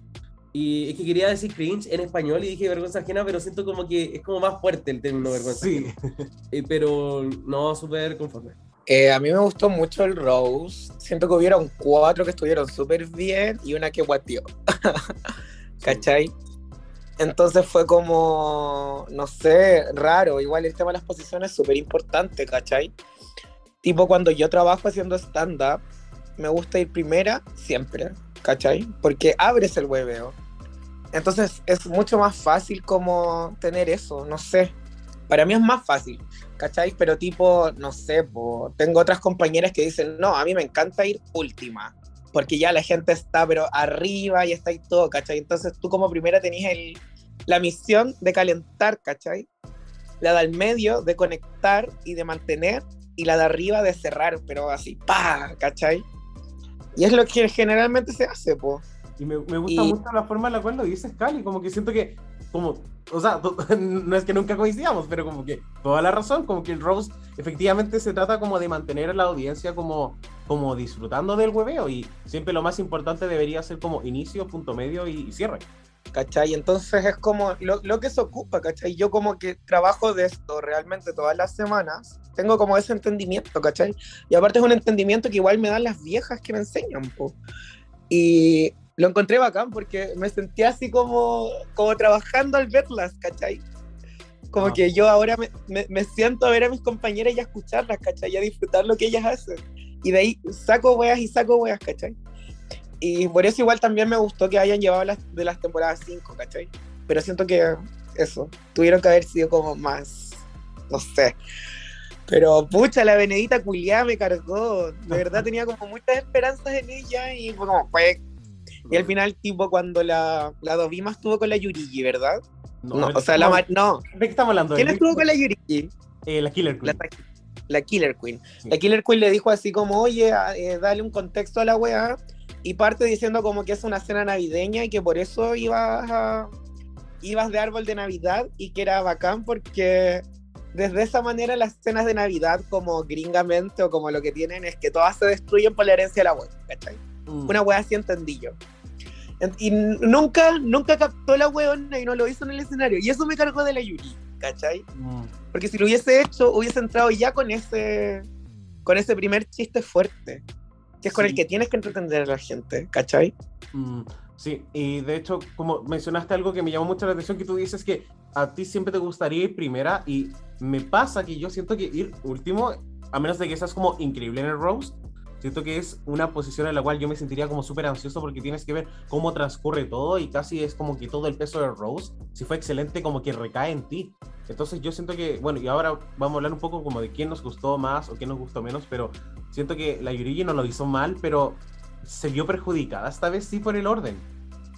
Y es que quería decir cringe en español y dije vergüenza ajena, pero siento como que es como más fuerte el término vergüenza sí. Eh, pero no, súper conforme. Eh, a mí me gustó mucho el Rose. Siento que hubieron cuatro que estuvieron súper bien y una que guateó. ¿Cachai? Entonces fue como, no sé, raro. Igual el tema de las posiciones es súper importante, ¿cachai? Tipo, cuando yo trabajo haciendo stand-up, me gusta ir primera siempre, ¿cachai? Porque abres el hueveo entonces es mucho más fácil como tener eso, no sé. Para mí es más fácil, ¿cachai? Pero tipo, no sé, tengo otras compañeras que dicen, no, a mí me encanta ir última, porque ya la gente está pero arriba y está ahí todo, ¿cachai? Entonces tú como primera tenías el, la misión de calentar, ¿cachai? La del medio de conectar y de mantener y la de arriba de cerrar, pero así, pa, ¿cachai? Y es lo que generalmente se hace, po. Y me, me gusta mucho la forma en la cual lo dices, Cali, como que siento que, como, o sea, no es que nunca coincidamos, pero como que toda la razón, como que el Rose efectivamente se trata como de mantener a la audiencia como, como disfrutando del hueveo y siempre lo más importante debería ser como inicio, punto medio y, cierre. ¿Cachai? Entonces es como lo, lo, que se ocupa, ¿cachai? Yo como que trabajo de esto realmente todas las semanas, tengo como ese entendimiento, ¿cachai? Y aparte es un entendimiento que igual me dan las viejas que me enseñan, po. Y lo encontré bacán porque me sentía así como, como trabajando al verlas, ¿cachai? Como ah. que yo ahora me, me, siento a ver a mis compañeras y a escucharlas, ¿cachai? Y a disfrutar lo que ellas hacen. Y de ahí saco weas y saco weas, ¿cachai? Y por eso igual también me gustó que hayan llevado las, de las temporadas 5, ¿cachai? Pero siento que eso, tuvieron que haber sido como más, no sé. Pero pucha, la Benedita culiada me cargó. De verdad tenía como muchas esperanzas en ella y como fue y al final, tipo, cuando la, la Dovima estuvo con la Yurigi, ¿verdad? No, o sea, la no. ¿De qué estamos hablando? ¿Quién estuvo con la Yurigi? Eh, la Killer Queen. La, Killer Queen. La Killer Queen le dijo así como, oye, eh, dale un contexto a la weá. Y parte diciendo como que es una cena navideña y que por eso ibas a, ibas de árbol de Navidad y que era bacán porque desde esa manera las cenas de Navidad como gringamente o como lo que tienen es que todas se destruyen por la herencia de la abuela, ¿cachai? Mm. Una wea así entendí yo. Y nunca, nunca captó la weona y no lo hizo en el escenario. Y eso me cargó de la Yuri, ¿cachai? Porque si lo hubiese hecho, hubiese entrado ya con ese, con ese primer chiste fuerte, que es con el que tienes que entretener a la gente, ¿cachai? Mm, sí, y de hecho, como mencionaste algo que me llamó mucho la atención, que tú dices que a ti siempre te gustaría ir primera, y me pasa que yo siento que ir último, a menos de que seas como increíble en el roast, Siento que es una posición en la cual yo me sentiría como súper ansioso porque tienes que ver cómo transcurre todo y casi es como que todo el peso de Rose, si fue excelente, como que recae en ti. Entonces yo siento que, bueno, y ahora vamos a hablar un poco como de quién nos gustó más o quién nos gustó menos, pero siento que la Yurigi no lo hizo mal, pero se vio perjudicada esta vez sí por el orden.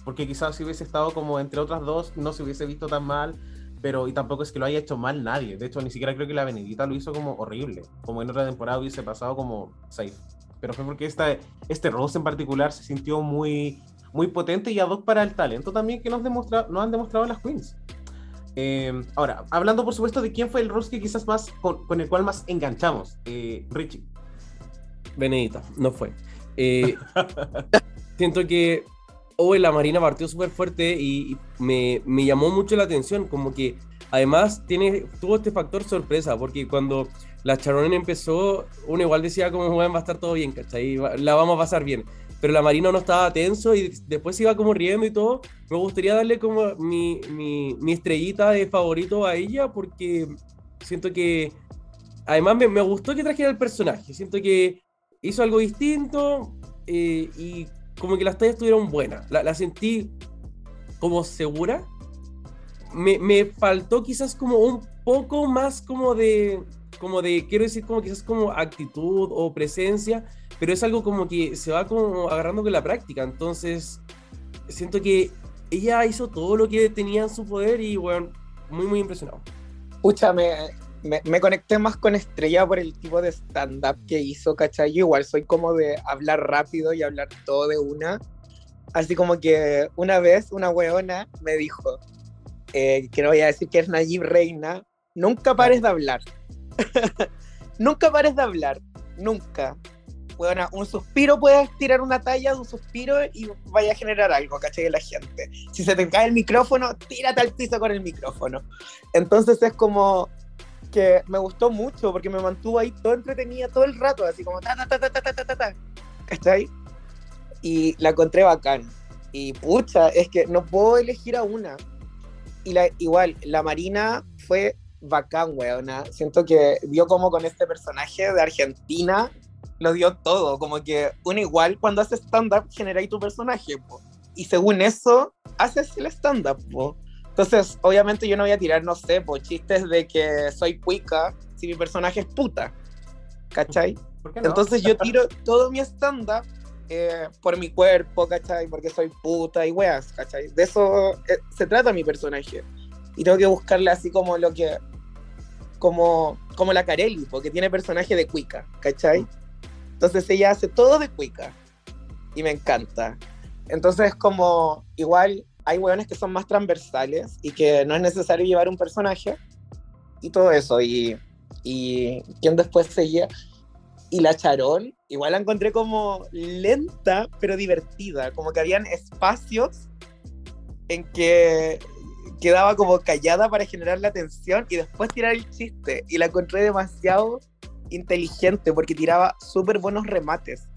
Porque quizás si hubiese estado como entre otras dos, no se hubiese visto tan mal, pero y tampoco es que lo haya hecho mal nadie. De hecho, ni siquiera creo que la Benedita lo hizo como horrible, como en otra temporada hubiese pasado como safe pero fue porque esta, este Rose en particular se sintió muy, muy potente y ad hoc para el talento también que nos, demostra, nos han demostrado las Queens. Eh, ahora, hablando por supuesto de quién fue el Rose que quizás más con, el cual más enganchamos, eh, Richie. Benedita, no fue. Eh, siento que hoy la Marina partió súper fuerte y, me, me, llamó mucho la atención, como que además tiene, tuvo este factor sorpresa, porque cuando la Charonen empezó, uno igual decía como, va a estar todo bien, ¿cachai? La vamos a pasar bien. Pero la Marina no estaba tenso y después iba como riendo y todo. Me gustaría darle como mi, mi, estrellita de favorito a ella porque siento que... Además me, me gustó que trajera el personaje. Siento que hizo algo distinto eh, y como que las tallas estuvieron buenas. La, la sentí como segura. Me, me, faltó quizás como un poco más como de como de, quiero decir, como quizás como actitud o presencia, pero es algo como que se va como agarrando con la práctica. Entonces, siento que ella hizo todo lo que tenía en su poder y, bueno, muy, muy impresionado. Pucha, me, me, conecté más con Estrella por el tipo de stand-up que hizo, ¿cachai? Yo igual soy como de hablar rápido y hablar todo de una. Así como que una vez una weona me dijo, eh, que no voy a decir que es Nayib Reina, nunca pares de hablar. nunca pares de hablar, nunca. Bueno, un suspiro puedes tirar una talla de un suspiro y vaya a generar algo, ¿cachai? De la gente. Si se te cae el micrófono, tírate al piso con el micrófono. Entonces es como que me gustó mucho porque me mantuvo ahí todo entretenida todo el rato, así como ta ta ta ta ta ta ta ta, ¿cachai? Y la encontré bacán. Y pucha, es que no puedo elegir a una. Y la, igual, la Marina fue bacán, weona. Siento que dio como con este personaje de Argentina, lo dio todo. Como que uno igual cuando hace stand-up generáis tu personaje, y según eso, haces el stand-up. Entonces, obviamente yo no voy a tirar, no sé, po, chistes de que soy cuica si mi personaje es puta. ¿Cachai? Entonces yo tiro todo mi stand-up eh, por mi cuerpo, ¿cachai? Porque soy puta y weas, ¿cachai? De eso eh, se trata mi personaje y tengo que buscarle así como lo que. como, como la Carelli, porque tiene personaje de Cuica, ¿cachai? Entonces ella hace todo de Cuica y me encanta. Entonces, como igual hay hueones que son más transversales y que no es necesario llevar un personaje y todo eso. Y, y quien después seguía. Y la Charón, igual la encontré como lenta, pero divertida. Como que habían espacios en que quedaba como callada para generar la atención y después tirar el chiste. Y la encontré demasiado inteligente porque tiraba súper buenos remates.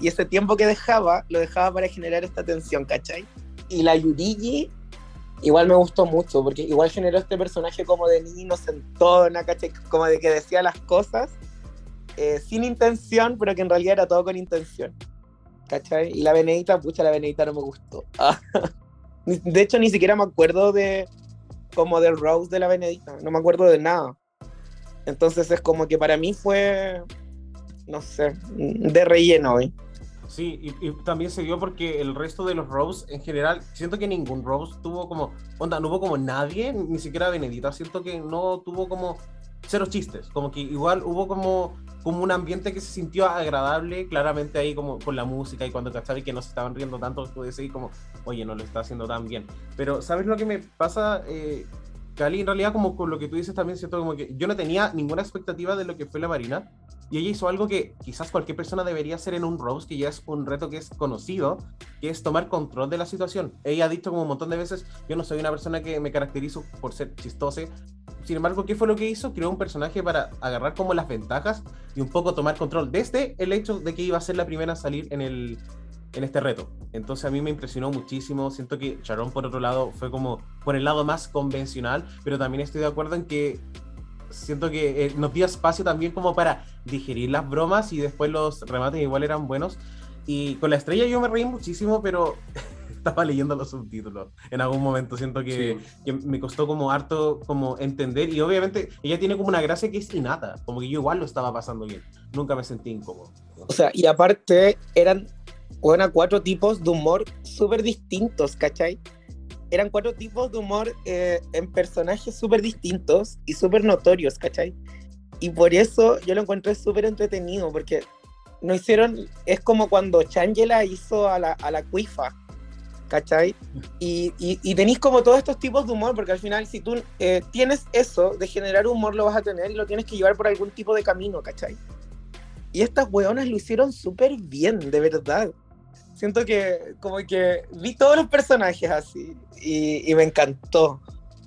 Y ese tiempo que dejaba, lo dejaba para generar esta tensión, ¿cachai? Y la Yurigi igual me gustó mucho porque igual generó este personaje como de niño inocentona, ¿cachai? Como de que decía las cosas eh, sin intención, pero que en realidad era todo con intención. ¿Cachai? Y la Benedita, pucha, la Benedita no me gustó. De hecho, ni siquiera me acuerdo de como del Rose de la Benedita, no me acuerdo de nada. Entonces es como que para mí fue, no sé, de relleno hoy. Sí, y, también se dio porque el resto de los Rose en general, siento que ningún Rose tuvo como, onda, no hubo como nadie, ni siquiera Benedita, siento que no tuvo como cero chistes, como que igual hubo como como un ambiente que se sintió agradable, claramente ahí como con la música y cuando cachaba que no se estaban riendo tanto, pude decir como, oye, no lo está haciendo tan bien. Pero, ¿sabes lo que me pasa, eh, Cali? En realidad, como con lo que tú dices también, siento como que yo no tenía ninguna expectativa de lo que fue la Marina, y ella hizo algo que quizás cualquier persona debería hacer en un roast, que ya es un reto que es conocido, que es tomar control de la situación. Ella ha dicho como un montón de veces, yo no soy una persona que me caracterizo por ser chistosa. Sin embargo, ¿qué fue lo que hizo? Creó un personaje para agarrar como las ventajas y un poco tomar control desde el hecho de que iba a ser la primera a salir en el, en este reto. Entonces a mí me impresionó muchísimo. Siento que Sharon, por otro lado, fue como por el lado más convencional, pero también estoy de acuerdo en que siento que eh, nos dio espacio también como para digerir las bromas y después los remates igual eran buenos. Y con la estrella yo me reí muchísimo, pero estaba leyendo los subtítulos en algún momento. Siento que, Sí. que me costó como harto como entender y obviamente ella tiene como una gracia que es innata, como que yo igual lo estaba pasando bien. Nunca me sentí incómodo. O sea, y aparte eran bueno, cuatro tipos de humor súper distintos, ¿cachai? Eran cuatro tipos de humor eh, en personajes súper distintos y súper notorios, ¿cachai? Y por eso yo lo encontré súper entretenido, porque no hicieron, es como cuando Changela hizo a la, a la Cuifa, ¿cachai? Y, y, y tenéis como todos estos tipos de humor, porque al final si tú eh, tienes eso de generar humor, lo vas a tener y lo tienes que llevar por algún tipo de camino, ¿cachai? Y estas weonas lo hicieron súper bien, de verdad. Siento que como que vi todos los personajes así y, y me encantó.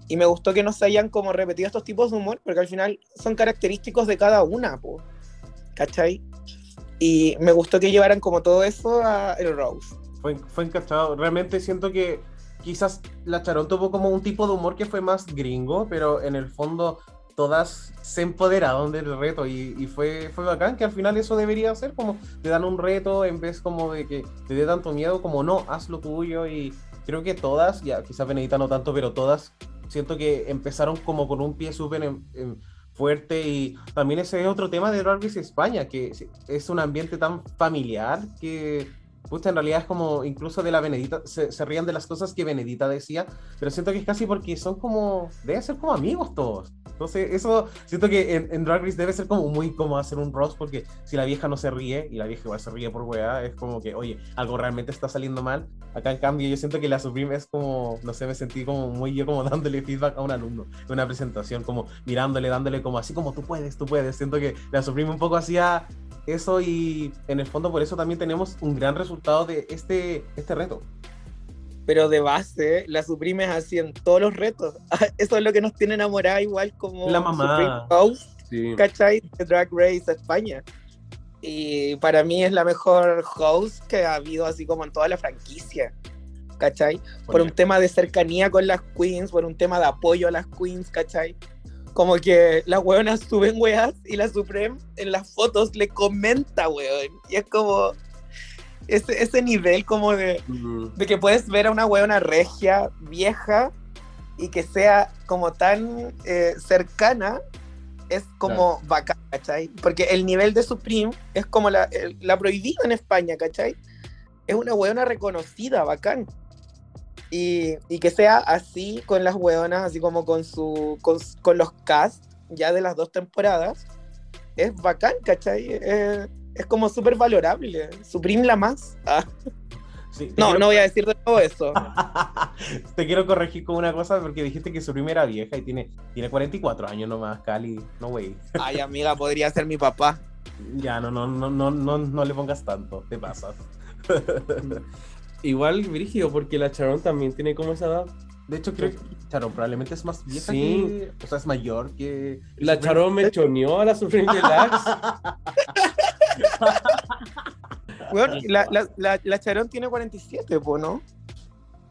Y me gustó que no se hayan como repetido estos tipos de humor, porque al final son característicos de cada una, po. ¿cachai? Y me gustó que llevaran como todo eso a el Rose. Fue, fue encachado. Realmente siento que quizás la Charón tuvo como un tipo de humor que fue más gringo, pero en el fondo todas se empoderaron del reto y, y fue, fue bacán que al final eso debería ser como te dan un reto en vez como de que te dé tanto miedo como no, haz lo tuyo y creo que todas, ya quizás Benedita no tanto, pero todas siento que empezaron como con un pie súper en- en- fuerte y también ese es otro tema de Drag España, que es un ambiente tan familiar que Puta, en realidad es como incluso de la Benedita, se, se rían de las cosas que Benedita decía, pero siento que es casi porque son como, deben ser como amigos todos. Entonces, eso siento que en, en Drag Race debe ser como muy como hacer un roast, porque si la vieja no se ríe y la vieja igual se ríe por weá, es como que, oye, algo realmente está saliendo mal. Acá en cambio, yo siento que la Supreme es como, no sé, me sentí como muy yo como dándole feedback a un alumno de una presentación, como mirándole, dándole como así como tú puedes, tú puedes. Siento que la Supreme un poco hacía eso y en el fondo por eso también tenemos un gran resultado de este, este reto. Pero de base, la Supreme es así en todos los retos. Eso es lo que nos tiene enamorada igual como La mamá. Supreme Host, Sí. ¿cachai? De Drag Race España. Y para mí es la mejor host que ha habido así como en toda la franquicia. ¿Cachai? Por un tema de cercanía con las queens, por un tema de apoyo a las queens, ¿cachai? Como que las weonas suben weas y la Supreme en las fotos le comenta, weón. Y es como ese, ese nivel como de, Ujú. de que puedes ver a una weona regia, vieja, y que sea como tan eh, cercana, es como bacán, ¿cachai? Porque el nivel de Supreme es como la, la prohibida en España, ¿cachai? Es una weona reconocida, bacán. Y, y que sea así con las weonas, así como con, su, con, con los cast ya de las dos temporadas, es bacán, ¿cachai? Eh, es como súper valorable. Supreme la más. Ah. Sí, No, quiero- no voy a decir de nuevo eso. te quiero corregir con una cosa porque dijiste que su primera vieja y tiene, tiene 44 años nomás, Cali. No, güey. Ay, amiga, podría ser mi papá. Ya, no, no, no, no, no, no le pongas tanto, te pasas. Igual, Brígido, porque la Charon también tiene como esa edad. De hecho, creo que Charon probablemente es más vieja Sí. que. O sea, es mayor que. La Charon me choneó a la Supreme Deluxe. Weón, la, la, la, la Charón tiene 47, po, ¿no?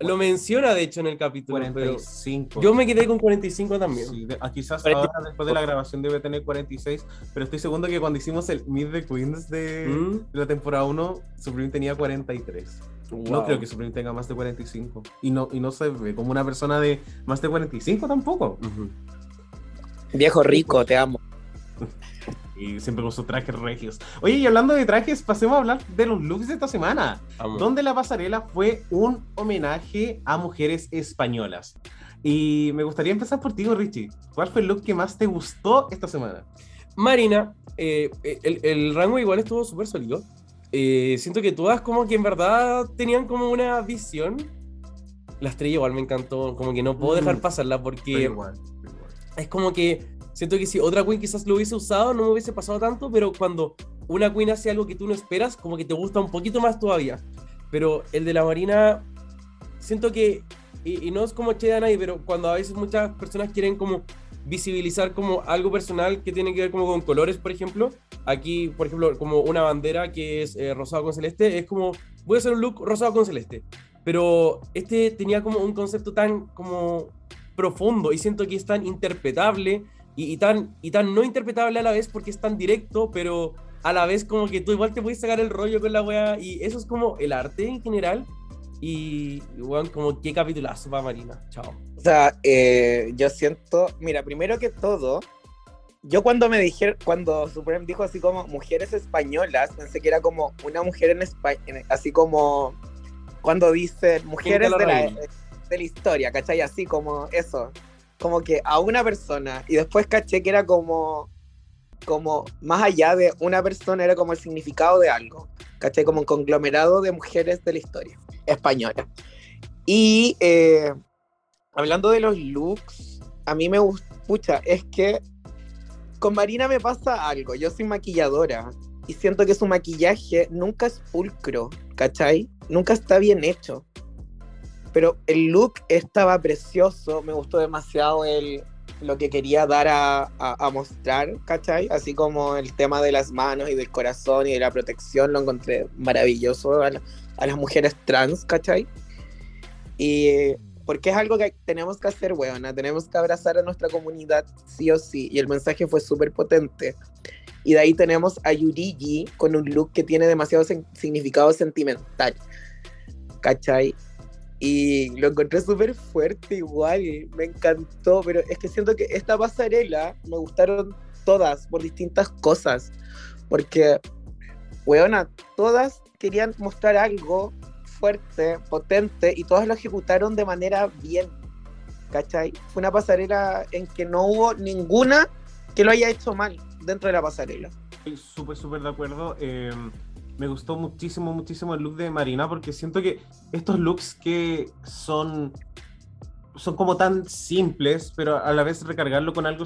Lo menciona, de hecho, en el capítulo. pero 45. yo me quedé con 45 también. Sí, de- ah, quizás 45. ahora después de la grabación debe tener 46, pero estoy seguro que cuando hicimos el Meet the Queens de, Mm. de la temporada 1, Supreme tenía 43. No Wow. creo que Supreme tenga más de 45. Y no, y no se ve como una persona de más de 45 tampoco. Ujú. Viejo rico, te amo. Y siempre con sus trajes regios. Oye, y hablando de trajes, pasemos a hablar de los looks de esta semana. Donde la pasarela fue un homenaje a mujeres españolas. Y me gustaría empezar por ti, Richie. ¿Cuál fue el look que más te gustó esta semana? Marina, eh, el, el rango igual estuvo súper sólido. Eh, siento que todas como que en verdad tenían como una visión. La estrella igual me encantó, como que no puedo Mm. dejar pasarla porque igual, igual. es como que Siento que si otra queen quizás lo hubiese usado, no me hubiese pasado tanto, pero cuando una queen hace algo que tú no esperas, como que te gusta un poquito más todavía. Pero el de la Marina, siento que, y, no es como che a nadie, pero cuando a veces muchas personas quieren como visibilizar como algo personal que tiene que ver como con colores, por ejemplo. Aquí, por ejemplo, como una bandera que es eh, rosado con celeste, es como, voy a hacer un look rosado con celeste. Pero este tenía como un concepto tan como profundo y siento que es tan interpretable y, tan, y tan no interpretable a la vez porque es tan directo, pero a la vez como que tú igual te puedes sacar el rollo con la wea y eso es como el arte en general y, bueno, como qué capitulazo va Marina, chao. O sea, eh, yo siento, mira, primero que todo, yo cuando me dijeron, cuando Supreme dijo así como mujeres españolas, pensé que era como una mujer en España, así como cuando dice mujeres de la, de la historia, ¿cachai? Así como eso, como que a una persona y después caché que era como como más allá de una persona era como el significado de algo, ¿cachai? Como un conglomerado de mujeres de la historia española. Y eh, hablando de los looks, a mí me gusta, es que con Marina me pasa algo, yo soy maquilladora y siento que su maquillaje nunca es pulcro, ¿cachai? Nunca está bien hecho pero el look estaba precioso, me gustó demasiado el, lo que quería dar a, mostrar, ¿cachai? Así como el tema de las manos y del corazón y de la protección, lo encontré maravilloso a, las mujeres trans, ¿cachai? Y porque es algo que tenemos que hacer, weona, tenemos que abrazar a nuestra comunidad sí o sí, y el mensaje fue súper potente. Y de ahí tenemos a Yurigi con un look que tiene demasiado significado sentimental, ¿cachai? Y lo encontré súper fuerte igual, me encantó, pero es que siento que esta pasarela me gustaron todas por distintas cosas, porque, weona, todas querían mostrar algo fuerte, potente, y todas lo ejecutaron de manera bien, ¿cachai? Fue una pasarela en que no hubo ninguna que lo haya hecho mal dentro de la pasarela. Estoy súper, súper de acuerdo. Eh me gustó muchísimo, muchísimo el look de Marina porque siento que estos looks que son, son como tan simples, pero a la vez recargarlo con algo,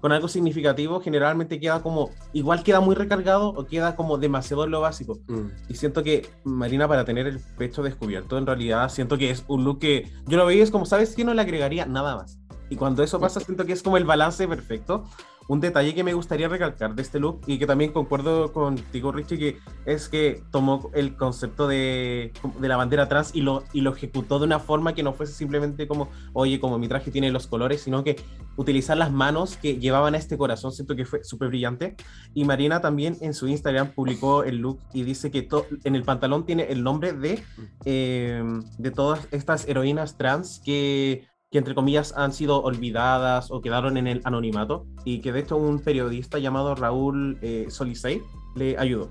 con algo significativo, generalmente queda como, igual queda muy recargado o queda como demasiado en lo básico. Mm. Y siento que Marina para tener el pecho descubierto, en realidad siento que es un look que yo lo veía es como, ¿sabes que No le agregaría nada más. Y cuando eso pasa, siento que es como el balance perfecto un detalle que me gustaría recalcar de este look y que también concuerdo contigo, Richie, que es que tomó el concepto de, de, la bandera trans y lo, y lo ejecutó de una forma que no fuese simplemente como, oye, como mi traje tiene los colores, sino que utilizar las manos que llevaban a este corazón, siento que fue súper brillante. Y Marina también en su Instagram publicó el look y dice que en el pantalón tiene el nombre de, eh, de todas estas heroínas trans que que entre comillas han sido olvidadas o quedaron en el anonimato y que de hecho un periodista llamado Raúl eh, Solisei le ayudó.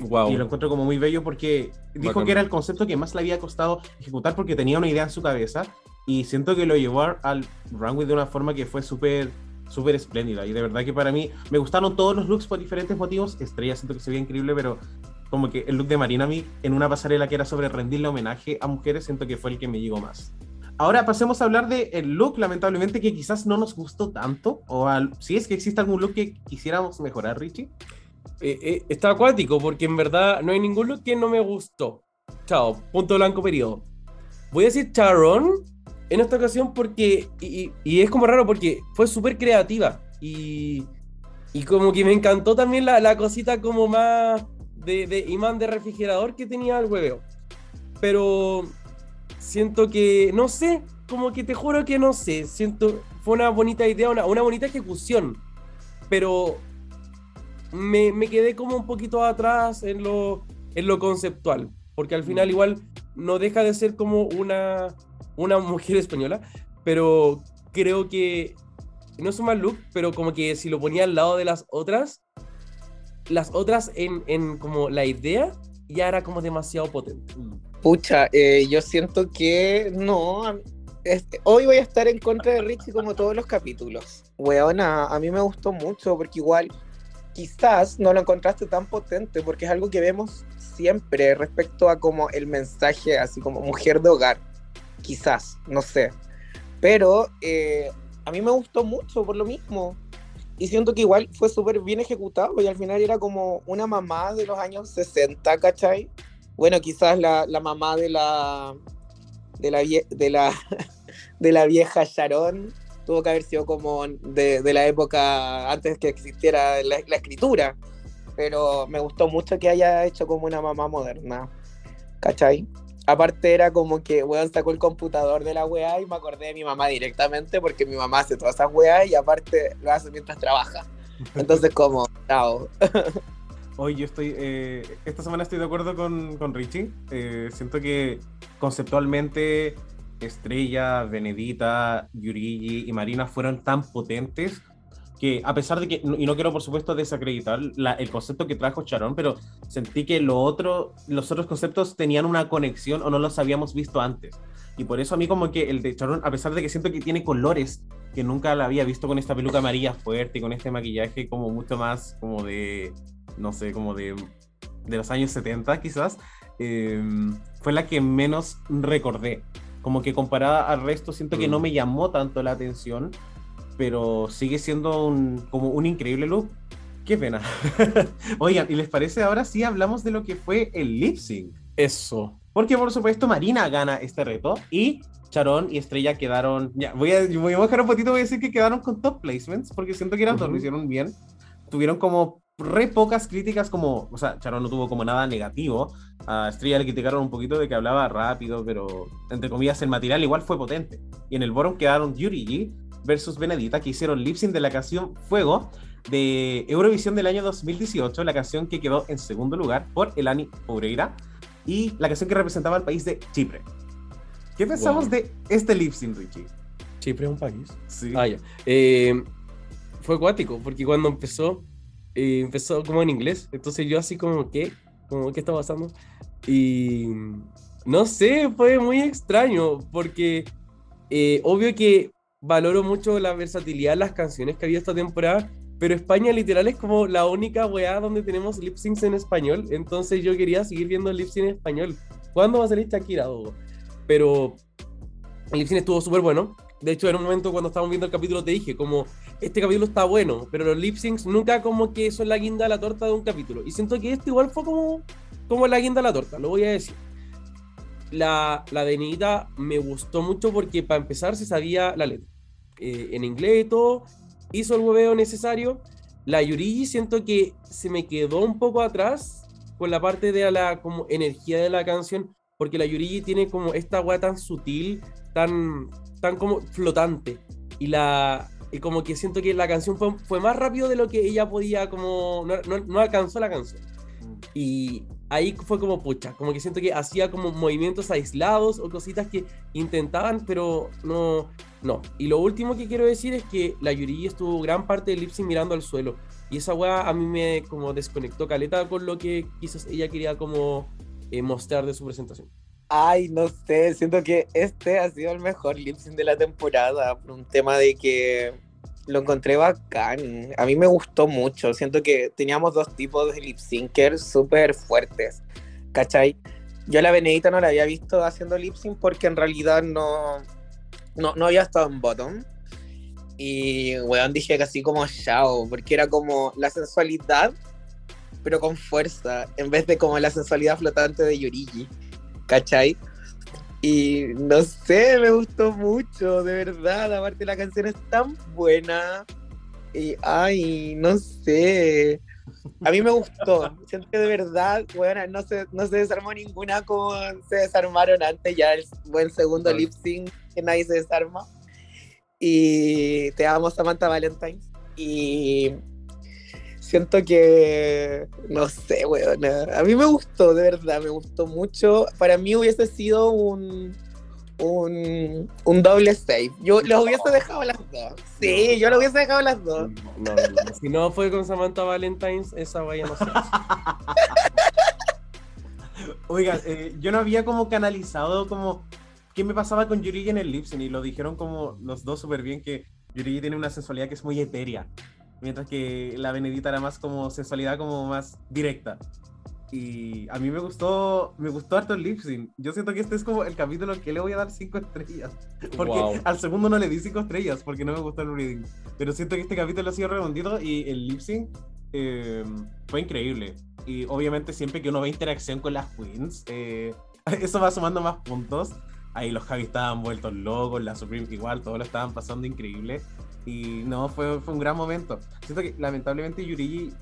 Wow. Y lo encuentro como muy bello porque dijo que era el concepto que más le había costado ejecutar porque tenía una idea en su cabeza y siento que lo llevó al runway de una forma que fue súper súper espléndida y de verdad que para mí me gustaron todos los looks por diferentes motivos. Estrella siento que se veía increíble, pero como que el look de Marina a mí en una pasarela que era sobre rendirle homenaje a mujeres siento que fue el que me llegó más. Ahora pasemos a hablar del el look, lamentablemente, que quizás no nos gustó tanto. O si es que existe algún look que quisiéramos mejorar, Richie. Eh, eh, está acuático, porque en verdad no hay ningún look que no me gustó. Chao, punto blanco periodo. Voy a decir Charon en esta ocasión porque. Y, es como raro porque fue súper creativa. Y, y como que me encantó también la, la cosita como más de, de, imán de refrigerador que tenía el hueveo. Pero siento que, no sé, como que te juro que no sé, siento, fue una bonita idea, una, una bonita ejecución, pero me, me, quedé como un poquito atrás en lo, en lo conceptual, porque al final igual no deja de ser como una, una mujer española, pero creo que no es un mal look, pero como que si lo ponía al lado de las otras, las otras en, en como la idea ya era como demasiado potente. Pucha, eh, yo siento que no. Hoy voy a estar en contra de Richie como todos los capítulos. Weona, a mí me gustó mucho porque igual quizás no lo encontraste tan potente porque es algo que vemos siempre respecto a como el mensaje así como mujer de hogar. Quizás, no sé. Pero eh, a mí me gustó mucho por lo mismo. y siento que igual fue súper bien ejecutado y al final era como una mamá de los años 60, ¿cachai? Bueno, quizás la, mamá de la de la, de la vieja Sharon tuvo que haber sido como de, la época antes que existiera la, la, escritura. Pero me gustó mucho que haya hecho como una mamá moderna. ¿Cachai? Aparte era como que, weón, sacó el computador de la weá y me acordé de mi mamá directamente porque mi mamá hace todas esas weas y aparte lo hace mientras trabaja. Entonces como, chao. Hoy yo estoy, eh, esta semana estoy de acuerdo con, con Richie. Eh, siento que conceptualmente Estrella, Benedita, Yurigi y Marina fueron tan potentes que a pesar de que, y no quiero por supuesto desacreditar el concepto que trajo Charón, pero sentí que lo otro, los otros conceptos tenían una conexión o no los habíamos visto antes. Y por eso a mí como que el de Charón, a pesar de que siento que tiene colores que nunca la había visto con esta peluca amarilla fuerte con este maquillaje como mucho más como de, no sé, como de, de los años 70 quizás, eh, fue la que menos recordé. Como que comparada al resto siento que no mm. me llamó tanto la atención pero sigue siendo un, como un increíble look. Qué pena. Oigan, ¿y les parece ahora sí hablamos de lo que fue el lip sync? Eso. Porque por supuesto Marina gana este reto y Charón y Estrella quedaron. Ya, voy a, voy a bajar un poquito, voy a decir que quedaron con top placements porque siento que eran dos, lo hicieron bien. Tuvieron como re pocas críticas, como. O sea, Charón no tuvo como nada negativo. A Estrella le criticaron un poquito de que hablaba rápido, pero entre comillas el material igual fue potente. Y en el Boron quedaron Yuri versus Benedita, que hicieron lip sync de la canción Fuego de Eurovisión del año 2018, la canción que quedó en segundo lugar por Elani Oureira y la canción que representaba al país de Chipre. ¿Qué pensamos de este lip sync, Richie? Chipre es un país. Sí. Ah, eh, fue acuático, porque cuando empezó, eh, empezó como en inglés. Entonces yo así como, ¿qué? Como, ¿qué está pasando? Y no sé, fue muy extraño, porque eh, obvio que valoro mucho la versatilidad de las canciones que había esta temporada, pero España literal es como la única weá donde tenemos lip syncs en español, entonces yo quería seguir viendo lip sync en español. ¿Cuándo va a salir Shakira, Pero el lip sync estuvo súper bueno. De hecho, en un momento cuando estábamos viendo el capítulo te dije, como, este capítulo está bueno, pero los lip syncs nunca como que son la guinda de la torta de un capítulo. Y siento que este igual fue como, como la guinda de la torta, lo voy a decir la, la de Nita me gustó mucho porque para empezar se sabía la letra. Eh, en inglés y todo, hizo el hueveo necesario. La Yurigi siento que se me quedó un poco atrás con la parte de la como energía de la canción, porque la Yurigi tiene como esta hueá tan sutil, tan, tan como flotante. Y la y como que siento que la canción fue, fue más rápido de lo que ella podía, como no, no, no alcanzó la canción. Mm. Y, ahí fue como pucha, como que siento que hacía como movimientos aislados o cositas que intentaban, pero no, no. Y lo último que quiero decir es que la Yuri estuvo gran parte del lipsing mirando al suelo. Y esa weá a mí me como desconectó caleta con lo que quizás ella quería como eh, mostrar de su presentación. Ay, no sé, siento que este ha sido el mejor lip de la temporada por un tema de que lo encontré bacán. A mí me gustó mucho. Siento que teníamos dos tipos de lip syncers súper fuertes. ¿Cachai? Yo a la Benedita no la había visto haciendo lip sync porque en realidad no, no, no había estado en bottom. Y, weón, dije casi como chao, porque era como la sensualidad, pero con fuerza, en vez de como la sensualidad flotante de Yorigi. ¿Cachai? Y no sé, me gustó mucho, de verdad. Aparte, la canción es tan buena. Y, ay, no sé. A mí me gustó. Siento que de verdad, bueno, no se, no se desarmó ninguna como se desarmaron antes. Ya el buen segundo lip sync que nadie se desarma. Y te amo, Samantha Valentine's. Y siento que, no sé, weón, a mí me gustó, de verdad, me gustó mucho. Para mí hubiese sido un, un, un doble save. Yo los hubiese dejado las dos. Sí, yo lo hubiese dejado las dos. No, no, si no fue con Samantha Valentine's, esa vaya no sé. Oigan, eh, yo no había como canalizado como qué me pasaba con Yuri en el Lipsin y lo dijeron como los dos súper bien que Yuri tiene una sensualidad que es muy etérea mientras que la Benedita era más como sensualidad como más directa. Y a mí me gustó, me gustó harto el lip sync. Yo siento que este es como el capítulo que le voy a dar 5 estrellas. Porque Wow. al segundo no le di 5 estrellas porque no me gustó el reading. Pero siento que este capítulo ha sido redondito y el lip sync eh, fue increíble. Y obviamente siempre que uno ve interacción con las queens, eh, eso va sumando más puntos. Ahí los Javi estaban vueltos locos, la Supreme igual, todos lo estaban pasando increíble. Y no, fue, fue un gran momento. Siento que lamentablemente Yurigi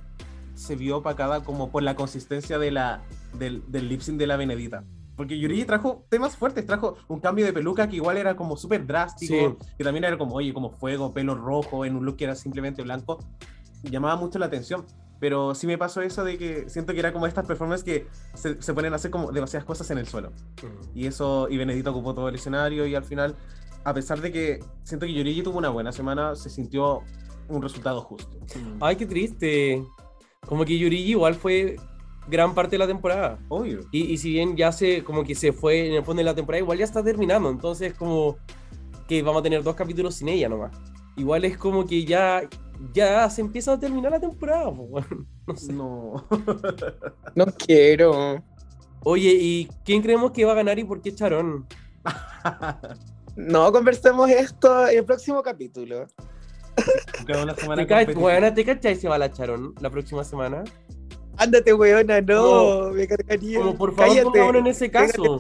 se vio opacada como por la consistencia de la, del, del lip sync de la Benedita. Porque Yurigi trajo temas fuertes, trajo un cambio de peluca que igual era como súper drástico, que también era como, oye, como fuego, pelo rojo, en un look que era simplemente blanco, llamaba mucho la atención. Pero sí me pasó eso de que siento que era como estas performances que se, se ponen a hacer como demasiadas cosas en el suelo. Y eso, y Benedito ocupó todo el escenario y al final, a pesar de que siento que Yurigi tuvo una buena semana, se sintió un resultado justo. Ay, qué triste. Como que Yurigi igual fue gran parte de la temporada. Obvio. Y, y si bien ya se, como que se fue en el fondo de la temporada, igual ya está terminando. Entonces, como que vamos a tener dos capítulos sin ella nomás. Igual es como que ya, ya se empieza a terminar la temporada. No sé. No. No quiero. Oye, ¿y quién creemos que va a ganar y por qué Charón? No, conversemos esto en el próximo capítulo. ¿Te, ca- weona, ¿te cachai se va la Charón la próxima semana? Ándate, weona, no, me cargaría. Como por favor, Cállate, pongámonos en ese caso.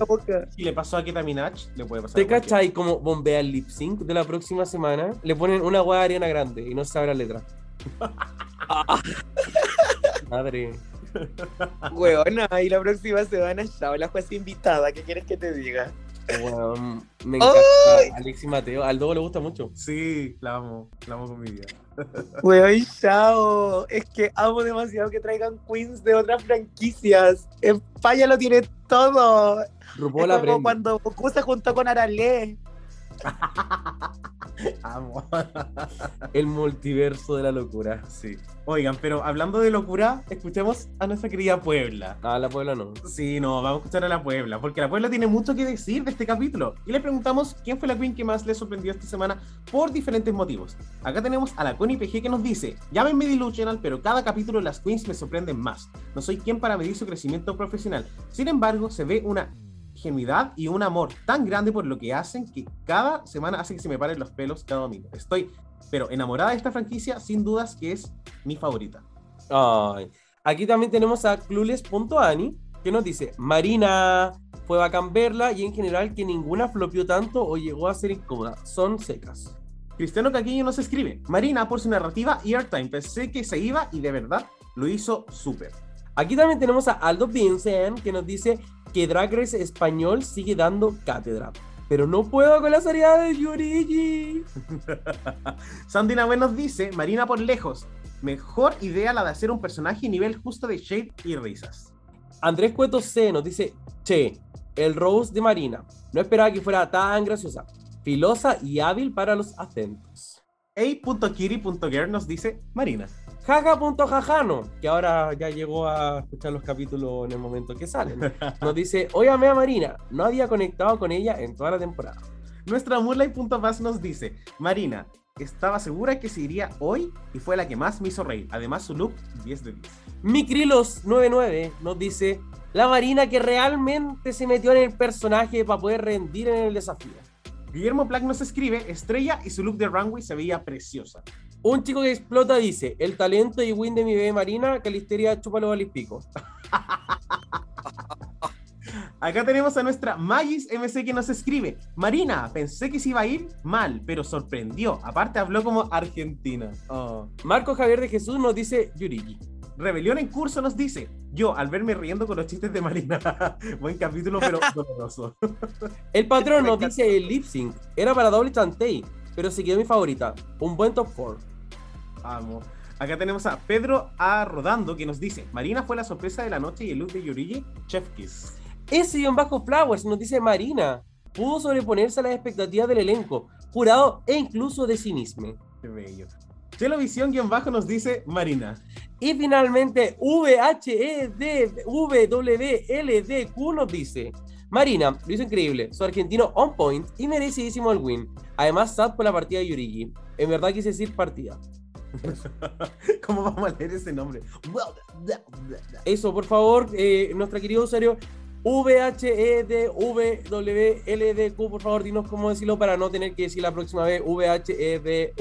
Si le pasó a Kita Minaj, le puede pasar. ¿Te a cachai como bombea el lip sync de la próxima semana? Le ponen una hueá de Ariana Grande y no sabe la letra. Madre. Weona, y la próxima semana chao, la jueza invitada, ¿qué quieres que te diga? Weón, me encanta. Alexis Mateo. Al Dogo le gusta mucho. Sí, la amo. La amo con mi vida. Weón, chao. Es que amo demasiado que traigan queens de otras franquicias. España lo tiene todo. Es como aprende. cuando Goku se juntó con Arale. Amo. El multiverso de la locura. Sí. Oigan, pero hablando de locura, escuchemos a nuestra querida Puebla. Ah, la Puebla no. Sí, no, vamos a escuchar a la Puebla, porque la Puebla tiene mucho que decir de este capítulo. Y le preguntamos quién fue la queen que más le sorprendió esta semana por diferentes motivos. Acá tenemos a la Connie PG que nos dice, llámenme delusional, pero cada capítulo las queens me sorprenden más. No soy quien para medir su crecimiento profesional. Sin embargo, se ve una genuidad y un amor tan grande por lo que hacen que cada semana hace que se me paren los pelos cada domingo. Estoy, pero enamorada de esta franquicia, sin dudas que es mi favorita. Ay. Aquí también tenemos a clueless.ani que nos dice, Marina, fue bacán verla y en general que ninguna flopió tanto o llegó a ser incómoda. Son secas. Cristiano Caquiño nos escribe, Marina por su narrativa y airtime, pensé que se iba y de verdad lo hizo súper. Aquí también tenemos a Aldo Vincent que nos dice que Drag Race español sigue dando cátedra. Pero no puedo con la salida de Yurigi. Sandy Nahue nos dice, Marina por lejos, mejor idea la de hacer un personaje nivel justo de shade y risas. Andrés Cueto C nos dice, che, el Rose de Marina. No esperaba que fuera tan graciosa, filosa y hábil para los acentos. A.kiri.girl nos dice, Marina. Jaja.jajano, que ahora ya llegó a escuchar los capítulos en el momento que salen. Nos dice, óyame a Marina, no había conectado con ella en toda la temporada. Nuestra Moonlight.paz nos dice, Marina, estaba segura que se iría hoy y fue la que más me hizo reír. Además su look, 10 de 10. Micrilos99 nos dice, la Marina que realmente se metió en el personaje para poder rendir en el desafío. Guillermo Black nos escribe, Estrella y su look de runway se veía preciosa. Un chico que explota dice, el talento y win de mi bebé Marina, Calisteria chúpalo al pico. Acá tenemos a nuestra Magis MC que nos escribe, Marina, pensé que se iba a ir mal, pero sorprendió. Aparte habló como argentina. Oh. Marco Javier de Jesús nos dice Yurigi. Rebelión en curso nos dice, yo al verme riendo con los chistes de Marina, buen capítulo pero doloroso. El patrón nos dice el lip sync. Era para doble chantey, pero se quedó mi favorita. Un buen top 4. Amo. Acá tenemos a Pedro A. Rodando que nos dice, Marina fue la sorpresa de la noche y el look de Yurigi, Chef Kiss. Ese guion bajo Flowers nos dice Marina. Pudo sobreponerse a las expectativas del elenco, jurado e incluso de sí mismo. Qué bello. Chelo Visión guion bajo nos dice, Marina. Y finalmente, VHEDWLDQ nos dice: Marina, lo hizo increíble, su argentino on point y merecidísimo el win. Además, sad por la partida de Yurigi. En verdad quise decir partida. ¿Cómo vamos a leer ese nombre? Eso, por favor, eh, nuestra querida usuario VHEDWLDQ, por favor, dinos cómo decirlo para no tener que decir la próxima vez VHEDWLDQ.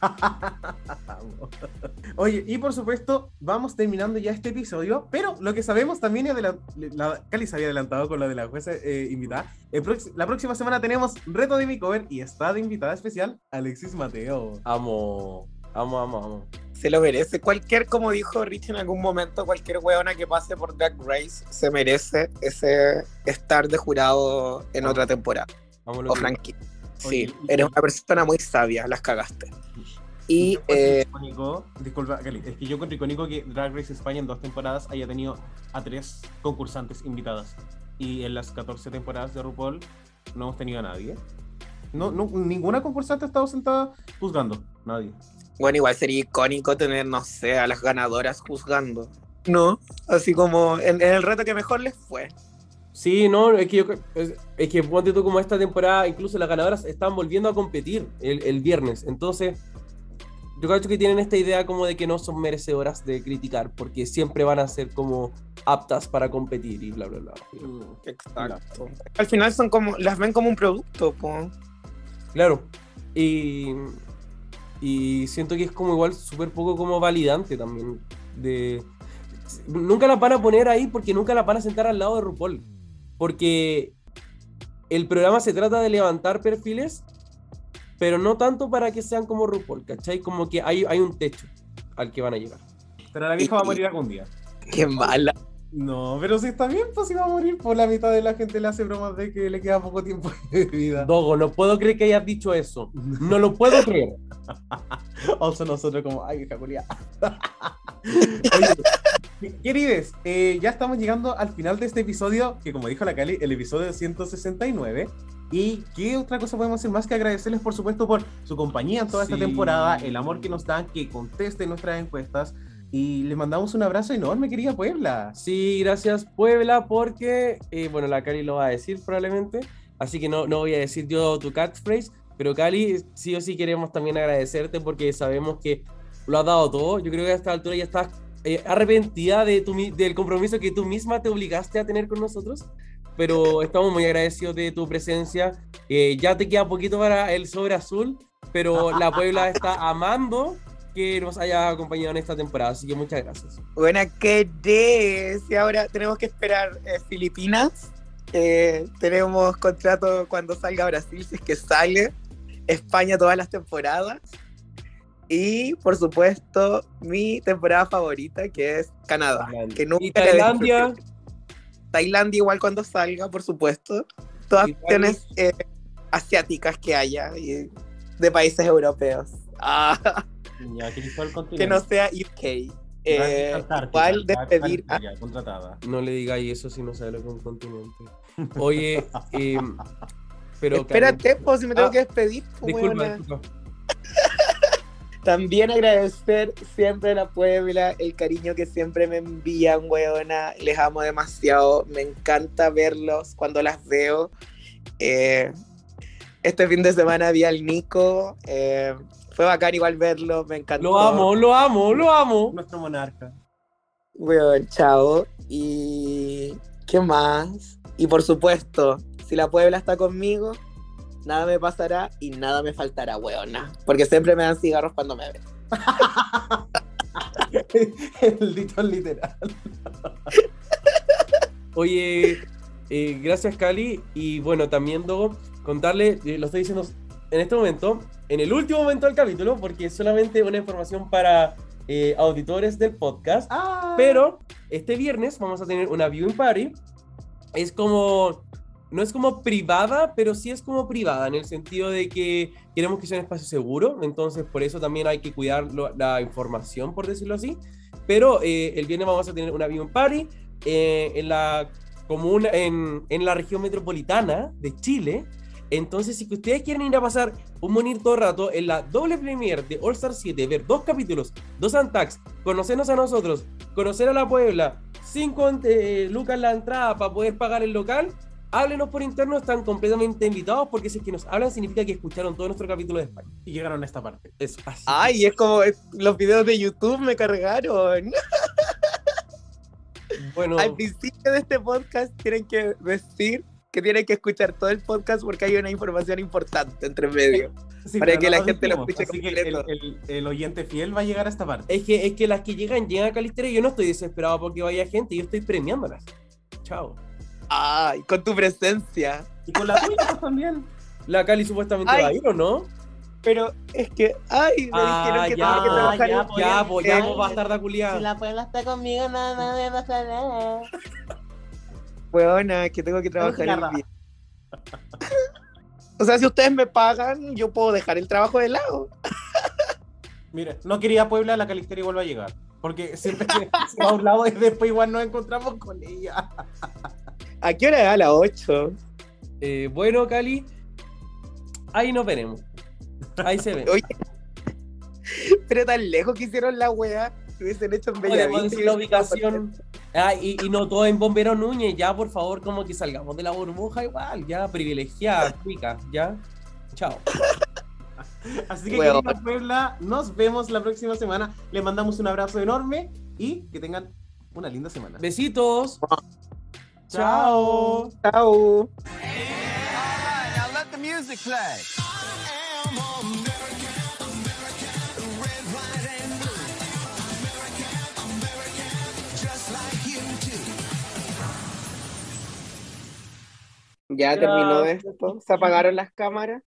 Oye, y por supuesto, vamos terminando ya este episodio, pero lo que sabemos también es la, la Cali se había adelantado con la de la jueza eh, invitada. El la próxima semana tenemos reto de mi cover y está de invitada especial Alexis Mateo. Amo, amo, amo, amo. Se lo merece. Cualquier, como dijo Rich en algún momento, cualquier weona que pase por Drag Race se merece ese estar de jurado en otra temporada. O Frankie. Sí, eres una persona muy sabia, las cagaste. Y eh, icónico- disculpa, Cali, es que yo encuentro icónico que Drag Race España en dos temporadas haya tenido a tres concursantes invitadas. Y en las 14 temporadas de RuPaul no hemos tenido a nadie. No, no, ninguna concursante ha estado sentada juzgando. Nadie. Bueno, igual sería icónico tener, no sé, a las ganadoras juzgando. No, así como en, en el reto que mejor les fue. Sí, no, es que yo es, es que ponte tú como esta temporada, incluso las ganadoras están volviendo a competir el, el viernes. Entonces, yo creo que tienen esta idea como de que no son merecedoras de criticar, porque siempre van a ser como aptas para competir y bla, bla, bla. Exacto. Al final son como, las ven como un producto, po. Claro. Y, y siento que es como igual súper poco como validante también. De, nunca la van a poner ahí porque nunca la van a sentar al lado de RuPaul. Porque el programa se trata de levantar perfiles, pero no tanto para que sean como RuPaul, ¿cachai? Como que hay, hay un techo al que van a llegar. Pero la vieja va a morir algún día. Qué mala. No, pero si está bien, pues si va a morir, por la mitad de la gente le hace bromas de que le queda poco tiempo de vida. Dogo, no puedo creer que hayas dicho eso. No lo puedo creer. Also nosotros como, ay, vieja culia. Oye, querides, eh, ya estamos llegando al final de este episodio, que como dijo la Cali, el episodio 169. ¿Y qué otra cosa podemos hacer más que agradecerles, por supuesto, por su compañía en toda esta temporada, el amor que nos dan, que contesten nuestras encuestas. Y les mandamos un abrazo enorme, querida Puebla. Sí, gracias Puebla, porque, eh, bueno, la Cali lo va a decir probablemente, así que no, no voy a decir yo tu catchphrase, pero Cali, sí o sí queremos también agradecerte porque sabemos que lo has dado todo. Yo creo que a esta altura ya estás eh, arrepentida de tu, del compromiso que tú misma te obligaste a tener con nosotros, pero estamos muy agradecidos de tu presencia. Eh, ya te queda poquito para el sobre azul, pero la Puebla está amando que nos haya acompañado en esta temporada, así que muchas gracias. Buena que des. Y ahora tenemos que esperar eh, Filipinas. Eh, tenemos contrato cuando salga Brasil, si es que sale. España todas las temporadas. Y por supuesto, mi temporada favorita, que es Canadá. Tailandia. Que nunca Y Tailandia. Tailandia igual cuando salga, por supuesto. Todas opciones eh, asiáticas que haya y de países europeos. Ah, Ya, que el continente. que no sea UK. Eh, igual despedir a Antártica, contratada. No le digáis eso si no sabe lo que es un continente. Oye, eh, pero. Espérate, pues si me tengo Ah, que despedir. pues, Disculpa, weona. disculpa. También agradecer siempre a la Puebla, el cariño que siempre me envían, weona. Les amo demasiado. Me encanta verlos cuando las veo. Eh, este fin de semana vi al Nico. eh, fue bacán igual verlo. Me encantó. Lo amo, lo amo, lo amo. Nuestro monarca. Weón, chao. Y. ¿Qué más? Y por supuesto, si la Puebla está conmigo, nada me pasará y nada me faltará, weona. Porque siempre me dan cigarros cuando me ven. el dito literal. Oye, eh, gracias Cali. Y bueno, también Dogo, contarle, eh, lo estoy diciendo en este momento, en el último momento del capítulo, porque es solamente una información para eh, auditores del podcast. Ah. Pero este viernes vamos a tener una viewing party. Es como. No es como privada, pero sí es como privada, en el sentido de que queremos que sea un espacio seguro. Entonces, por eso también hay que cuidar lo- la información, por decirlo así. Pero eh, el viernes vamos a tener una viewing party eh, en la comuna, en, en la región metropolitana de Chile. Entonces, si ustedes quieren ir a pasar un bonito rato en la doble premiere de All Star 7, ver dos capítulos, dos Antax, conocernos a nosotros, conocer a la Puebla, cinco eh, lucas la entrada para poder pagar el local, háblenos por interno, están completamente invitados porque si es que nos hablan significa que escucharon todo nuestro capítulo de España. Y llegaron a esta parte. Eso, así. Ay, es como es- los videos de YouTube me cargaron. bueno, Al principio de este podcast tienen que decir que tienen que escuchar todo el podcast porque hay una información importante entre medio. Sí, Para que no la lo gente lo escuche Así que el, completo. el- el oyente fiel va a llegar a esta parte. es que, es que las que llegan, llegan a Calistera y yo no estoy desesperado porque vaya gente, yo estoy premiándolas. Chao. Ay, con tu presencia. Y con la tuya pues, también. La Cali supuestamente Ay. va a ir, ¿o no? Pero es que, ay, me Ah, dijeron que ya, tenía que trabajar ya, pues, Ya, pues, ya, pues, bastarda culiada. la puebla está conmigo, no me pasa nada. Weona, que tengo que trabajar el día. O sea, si ustedes me pagan, yo puedo dejar el trabajo de lado. Mira, no quería Puebla, la Calistera igual va a llegar. Porque siempre que se va a un lado y después igual nos encontramos con ella. ¿A qué hora es? A las 8. Eh, bueno, Cali, ahí nos veremos. Ahí se ve. Oye, pero tan lejos que hicieron la wea, hubiesen hecho en Podemos Bellavista. la ubicación. Ah, y, y no todo en Bombero Núñez, ya por favor, como que salgamos de la burbuja igual, ya privilegiada, rica, ya. Chao. Así que, Weón. querida Puebla, nos vemos la próxima semana. Les mandamos un abrazo enorme y que tengan una linda semana. Besitos. Chao. Chao. Now Ya, terminó esto. Se apagaron las cámaras.